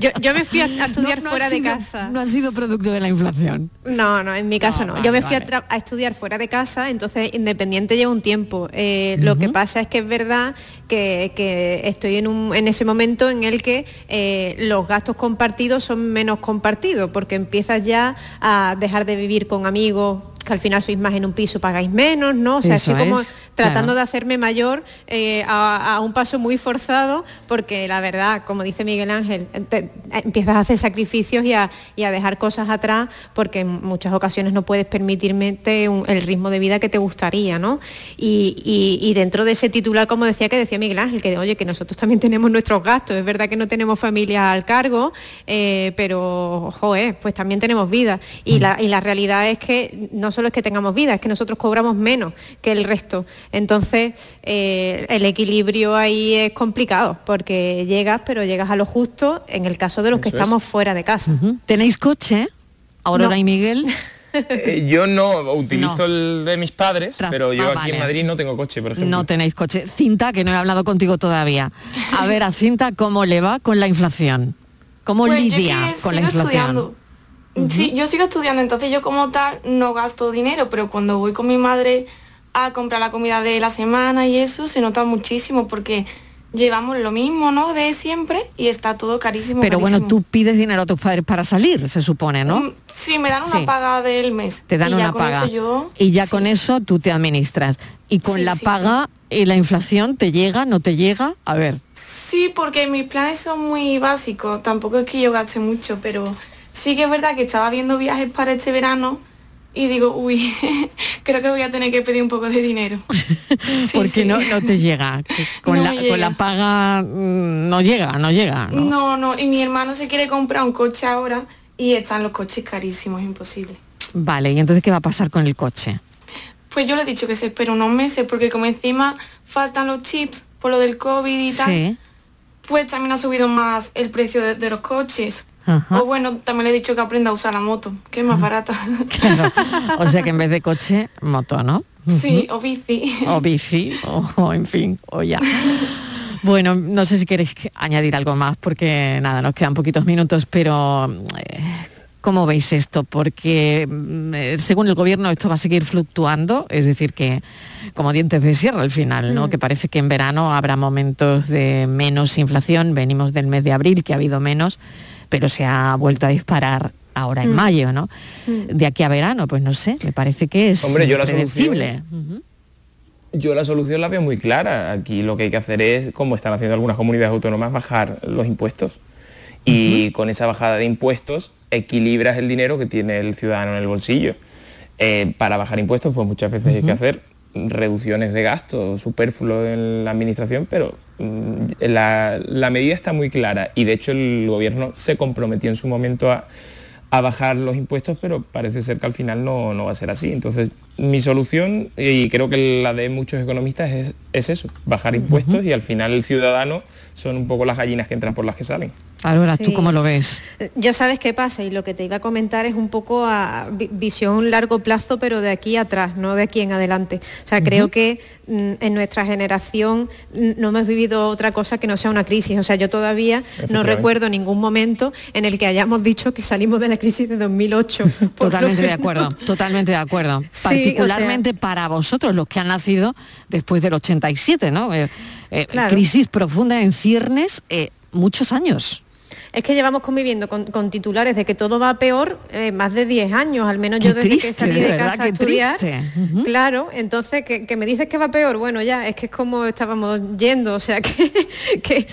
Yo, yo me fui a, a estudiar No, no fuera de sido- casa. No ha sido producto de la inflación. No, no, en mi caso no. vale, Yo me fui a, vale. tra- a estudiar fuera de casa, entonces independiente lleva un tiempo. Eh, Lo que pasa es que es verdad que, que estoy en, un, en ese momento en el que eh, los gastos compartidos son menos compartidos, porque empiezas ya a dejar de vivir con amigos que al final sois más en un piso, pagáis menos, ¿no? O sea, Eso estoy como es, tratando claro. de hacerme mayor eh, a, a un paso muy forzado, porque la verdad, como dice Miguel Ángel, te- empiezas a hacer sacrificios y a, y a dejar cosas atrás, porque en muchas ocasiones no puedes permitirte un- el ritmo de vida que te gustaría, ¿no? Y, y- y dentro de ese titular, como decía que decía Miguel Ángel, que oye, que nosotros también tenemos nuestros gastos, es verdad que no tenemos familia al cargo, eh, pero, joder, pues también tenemos vida. Y la, y la realidad es que no solo es que tengamos vida, es que nosotros cobramos menos que el resto. Entonces, eh, el equilibrio ahí es complicado, porque llegas, pero llegas a lo justo en el caso de los que es. estamos fuera de casa. ¿Tenéis coche, Aurora No. y Miguel? Eh, yo no utilizo No. el de mis padres, Tra- pero yo ah, aquí vale. en Madrid no tengo coche, por ejemplo. No tenéis coche. Cinta, que no he hablado contigo todavía. A ver, a Cinta, ¿cómo le va con la inflación? ¿Cómo Pues lidia con la inflación? estudiando. Sí, yo sigo estudiando, entonces yo como tal no gasto dinero, pero cuando voy con mi madre a comprar la comida de la semana y eso se nota muchísimo porque llevamos lo mismo, ¿no? De siempre y está todo carísimo. Pero bueno, tú pides dinero a tus padres para salir, se supone, ¿no? Mm, Sí, me dan una Sí. paga del mes. Te dan y ya una con paga. eso yo Y ya con eso tú te administras. Y con Sí, la paga y la inflación, ¿te llega, no te llega? A ver. Sí, porque mis planes son muy básicos. Tampoco es que yo gaste mucho, pero sí que es verdad que estaba viendo viajes para este verano y digo, uy, creo que voy a tener que pedir un poco de dinero. porque sí. No, no te llega. Con, No la, con la paga mm, no llega, no llega. ¿no? No, no, y mi hermano se quiere comprar un coche ahora y están los coches carísimos, imposible. Vale, ¿y entonces qué va a pasar con el coche? Pues yo le he dicho que se espera unos meses porque como encima faltan los chips por lo del COVID y tal, Sí. pues también ha subido más el precio de, de los coches. Ajá. O bueno, también le he dicho que aprenda a usar la moto, que es más barata. O sea que en vez de coche, moto, ¿no? sí, o bici. o bici, o, o en fin, o ya. Bueno, no sé si queréis que- añadir algo más, porque nada, nos quedan poquitos minutos, pero eh, ¿cómo veis esto? Porque mm, eh, según el gobierno esto va a seguir fluctuando, es decir, que como dientes de sierra al final, ¿no? Mm. Que parece que en verano habrá momentos de menos inflación, venimos del mes de abril, que ha habido menos, pero se ha vuelto a disparar ahora en Mm. mayo, ¿no? De aquí a verano, pues no sé, me parece que es Hombre, yo la predecible. Yo la solución la veo muy clara. Aquí lo que hay que hacer es, como están haciendo algunas comunidades autónomas, bajar los impuestos. Y con esa bajada de impuestos equilibras el dinero que tiene el ciudadano en el bolsillo. Eh, para bajar impuestos, pues muchas veces hay que hacer reducciones de gasto superfluo en la administración, pero mm, la, la medida está muy clara y de hecho el gobierno se comprometió en su momento a, a bajar los impuestos, pero parece ser que al final no, no va a ser así. Entonces, mi solución, y creo que la de muchos economistas, es, es eso, bajar impuestos y al final el ciudadano son un poco las gallinas que entran por las que salen. Ahora, ¿tú Sí. cómo lo ves? Yo sabes qué pasa y lo que te iba a comentar es un poco a vi- visión largo plazo, pero de aquí atrás, no de aquí en adelante. O sea, creo que mm, en nuestra generación mm, no hemos vivido otra cosa que no sea una crisis. O sea, yo todavía no recuerdo ningún momento en el que hayamos dicho que salimos de la crisis de 2008. por Totalmente de acuerdo, totalmente de acuerdo. Sí, Particularmente para vosotros, los que han nacido después del 87, ¿no? Eh, Claro. crisis profunda en ciernes eh, muchos años. Es que llevamos conviviendo con, con titulares de que todo va peor eh, más de 10 años, al menos yo desde que salí de casa a estudiar. Claro, entonces que, que me dices que va peor, bueno ya, es que es como estábamos yendo, o sea que, que,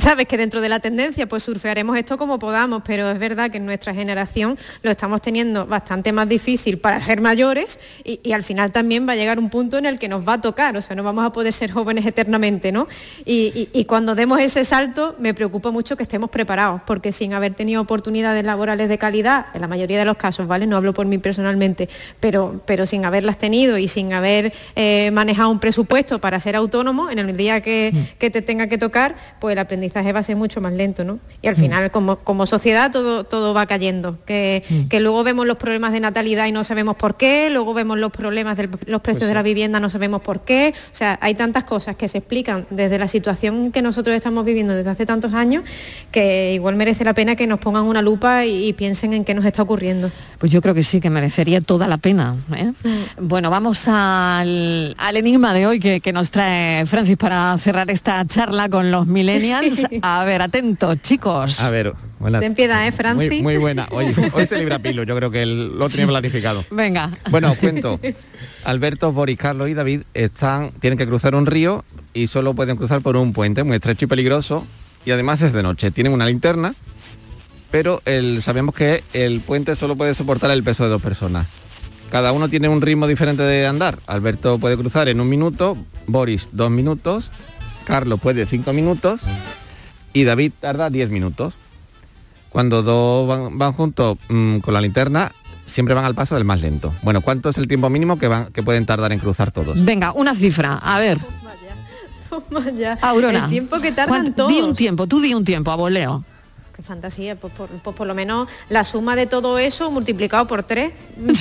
sabes que dentro de la tendencia pues surfearemos esto como podamos, pero es verdad que en nuestra generación lo estamos teniendo bastante más difícil para ser mayores y, y al final también va a llegar un punto en el que nos va a tocar, o sea, no vamos a poder ser jóvenes eternamente, ¿no? Y, y- y cuando demos ese salto me preocupa mucho que estemos preparados, porque sin haber tenido oportunidades laborales de calidad, en la mayoría de los casos, ¿vale? No hablo por mí personalmente, pero, pero sin haberlas tenido y sin haber eh, manejado un presupuesto para ser autónomo, en el día que, que te tenga que tocar, pues el aprendizaje va a ser mucho más lento, ¿no? Y al final, como, como sociedad, todo, todo va cayendo, que, que luego vemos los problemas de natalidad y no sabemos por qué, luego vemos los problemas de los precios de la vivienda, no sabemos por qué, o sea, hay tantas cosas que se explican desde la situación que nosotros estamos viviendo desde hace tantos años, que igual merece la pena que nos pongan una lupa y, y piensen en qué nos está ocurriendo. Pues yo creo que sí, que merecería toda la pena. ¿eh? Bueno, vamos al, al enigma de hoy que, que nos trae Francis para cerrar esta charla con los millennials. A ver, atentos, chicos. A ver, buenas. Ten piedad, ¿eh, Franci? Muy, muy buena. Hoy, hoy se libra Pilo, yo creo que lo tenía planificado. Venga. Bueno, os cuento. Alberto, Boris, Carlos y David están, tienen que cruzar un río y solo pueden cruzar por un puente muy estrecho y peligroso y además es de noche. Tienen una linterna, pero el- sabemos que el puente solo puede soportar el peso de dos personas. Cada uno tiene un ritmo diferente de andar. Alberto puede cruzar en un minuto, Boris dos minutos, Carlos puede cinco minutos y David tarda diez minutos. Cuando dos van, juntos mm, con la linterna, siempre van al paso del más lento. Bueno, ¿cuánto es el tiempo mínimo que, van, que pueden tardar en cruzar todos? Venga, una cifra. A ver, Aurora. El tiempo que tardan ¿cuánto- todos. Di un tiempo, tú di un tiempo, a voleo. Qué fantasía, pues por, pues por lo menos la suma de todo eso multiplicado por tres,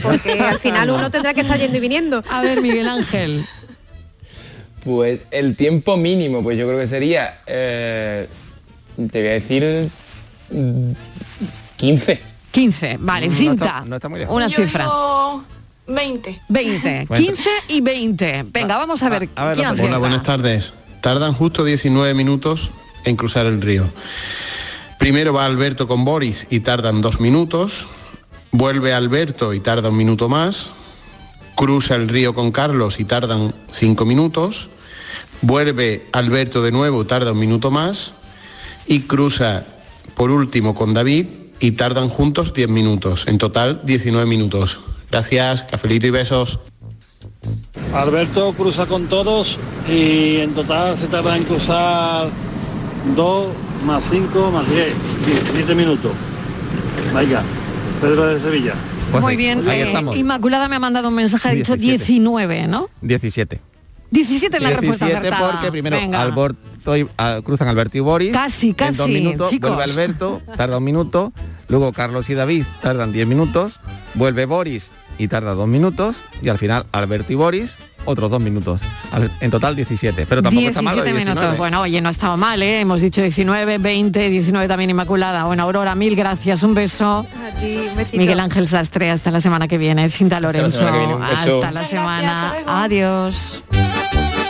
porque al final uno tendrá que estar yendo y viniendo. A ver, Miguel Ángel. Pues el tiempo mínimo, pues yo creo que sería, eh, te voy a decir, mm, 15. 15, vale, No está- cinta. no está muy lejos. Una Yo cifra. digo 20. 20, Bueno. 15 y 20. Venga, vamos a ver. ¿quién acierta? Hola, buenas tardes. Tardan justo 19 minutos en cruzar el río. Primero va Alberto con Boris y tardan dos minutos. Vuelve Alberto y tarda un minuto más. Cruza el río con Carlos y tardan cinco minutos. Vuelve Alberto de nuevo, tarda un minuto más. Y cruza por último con David y tardan juntos 10 minutos. En total 19 minutos. Gracias, cafelito y besos. Alberto cruza con todos y en total se tarda en cruzar 2 más 5 más 10, 17 minutos. Venga, Pedro de Sevilla. Muy bien. ahí eh, estamos. Inmaculada me ha mandado un mensaje, ha dicho 17. 19, ¿no? 17. 17 es la respuesta 17 acertada. porque primero. Alberto y- ah, cruzan Alberto y Boris. Casi, En dos casi, minutos chicos. vuelve Alberto, tarda un minuto. Luego Carlos y David tardan 10 minutos. Vuelve Boris y tarda dos minutos. Y al final Alberto y Boris otros dos minutos. Al- En total 17. Pero tampoco está mal. 17 lo de minutos. 19. Bueno, oye, no estaba mal, ¿eh? Hemos dicho 19, 20, 19 también Inmaculada. Bueno, Aurora, mil gracias. Un beso. A ti, un besito. Miguel Ángel Sastre, hasta la semana que viene. Cinta Lorenzo, semana viene, un beso. hasta la semana. Adiós.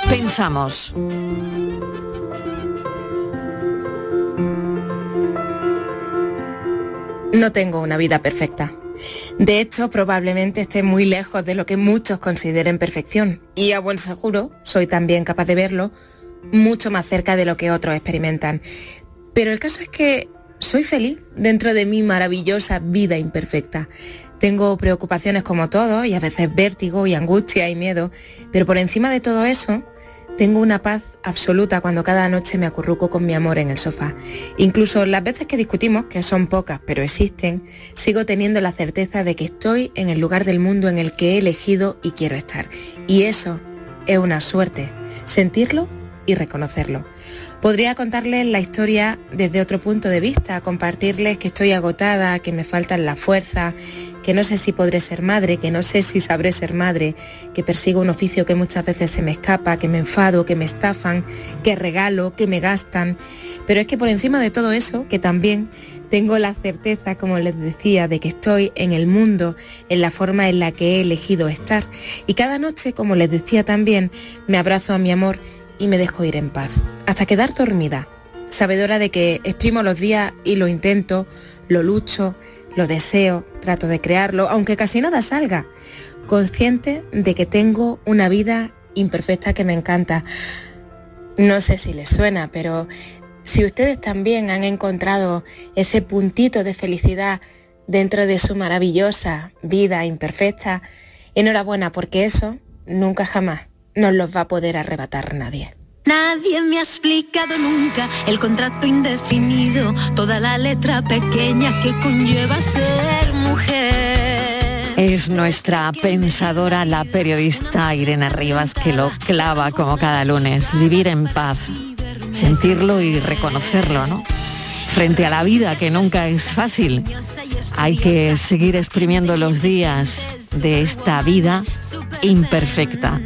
Pensamos. No tengo una vida perfecta. De hecho, probablemente esté muy lejos de lo que muchos consideren perfección. Y a buen seguro, soy también capaz de verlo mucho más cerca de lo que otros experimentan. Pero el caso es que soy feliz dentro de mi maravillosa vida imperfecta. Tengo preocupaciones como todos y a veces vértigo y angustia y miedo, pero por encima de todo eso, tengo una paz absoluta cuando cada noche me acurruco con mi amor en el sofá. Incluso las veces que discutimos, que son pocas, pero existen, sigo teniendo la certeza de que estoy en el lugar del mundo en el que he elegido y quiero estar. Y eso es una suerte, sentirlo y reconocerlo. Podría contarles la historia desde otro punto de vista, compartirles que estoy agotada, que me faltan la fuerza, que no sé si podré ser madre, que no sé si sabré ser madre, que persigo un oficio que muchas veces se me escapa, que me enfado, que me estafan, que regalo, que me gastan. Pero es que por encima de todo eso, que también tengo la certeza, como les decía, de que estoy en el mundo en la forma en la que he elegido estar. Y cada noche, como les decía también, me abrazo a mi amor y me dejo ir en paz, hasta quedar dormida, sabedora de que exprimo los días y lo intento, lo lucho, lo deseo, trato de crearlo, aunque casi nada salga, consciente de que tengo una vida imperfecta que me encanta. No sé si les suena, pero si ustedes también han encontrado ese puntito de felicidad dentro de su maravillosa vida imperfecta, enhorabuena porque eso nunca jamás nos los va a poder arrebatar nadie. Nadie me ha explicado nunca el contrato indefinido, toda la letra pequeña que conlleva ser mujer. Es nuestra pensadora, la periodista Irene Rivas, que lo clava como cada lunes. Vivir en paz, sentirlo y reconocerlo, ¿no? Frente a la vida, que nunca es fácil. Hay que seguir exprimiendo los días de esta vida imperfecta,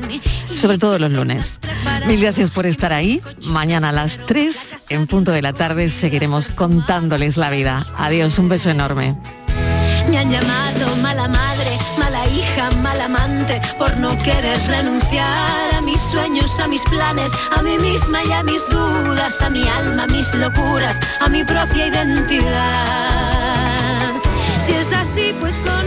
sobre todo los lunes. Mil gracias por estar ahí. Mañana a las 3, en punto de la tarde, seguiremos contándoles la vida. Adiós, un beso enorme. Me han llamado mala madre, mala hija, mala amante, por no querer renunciar a mis sueños, a mis planes, a mí misma y a mis dudas, a mi alma, a mis locuras, a mi propia identidad. Si es así, pues con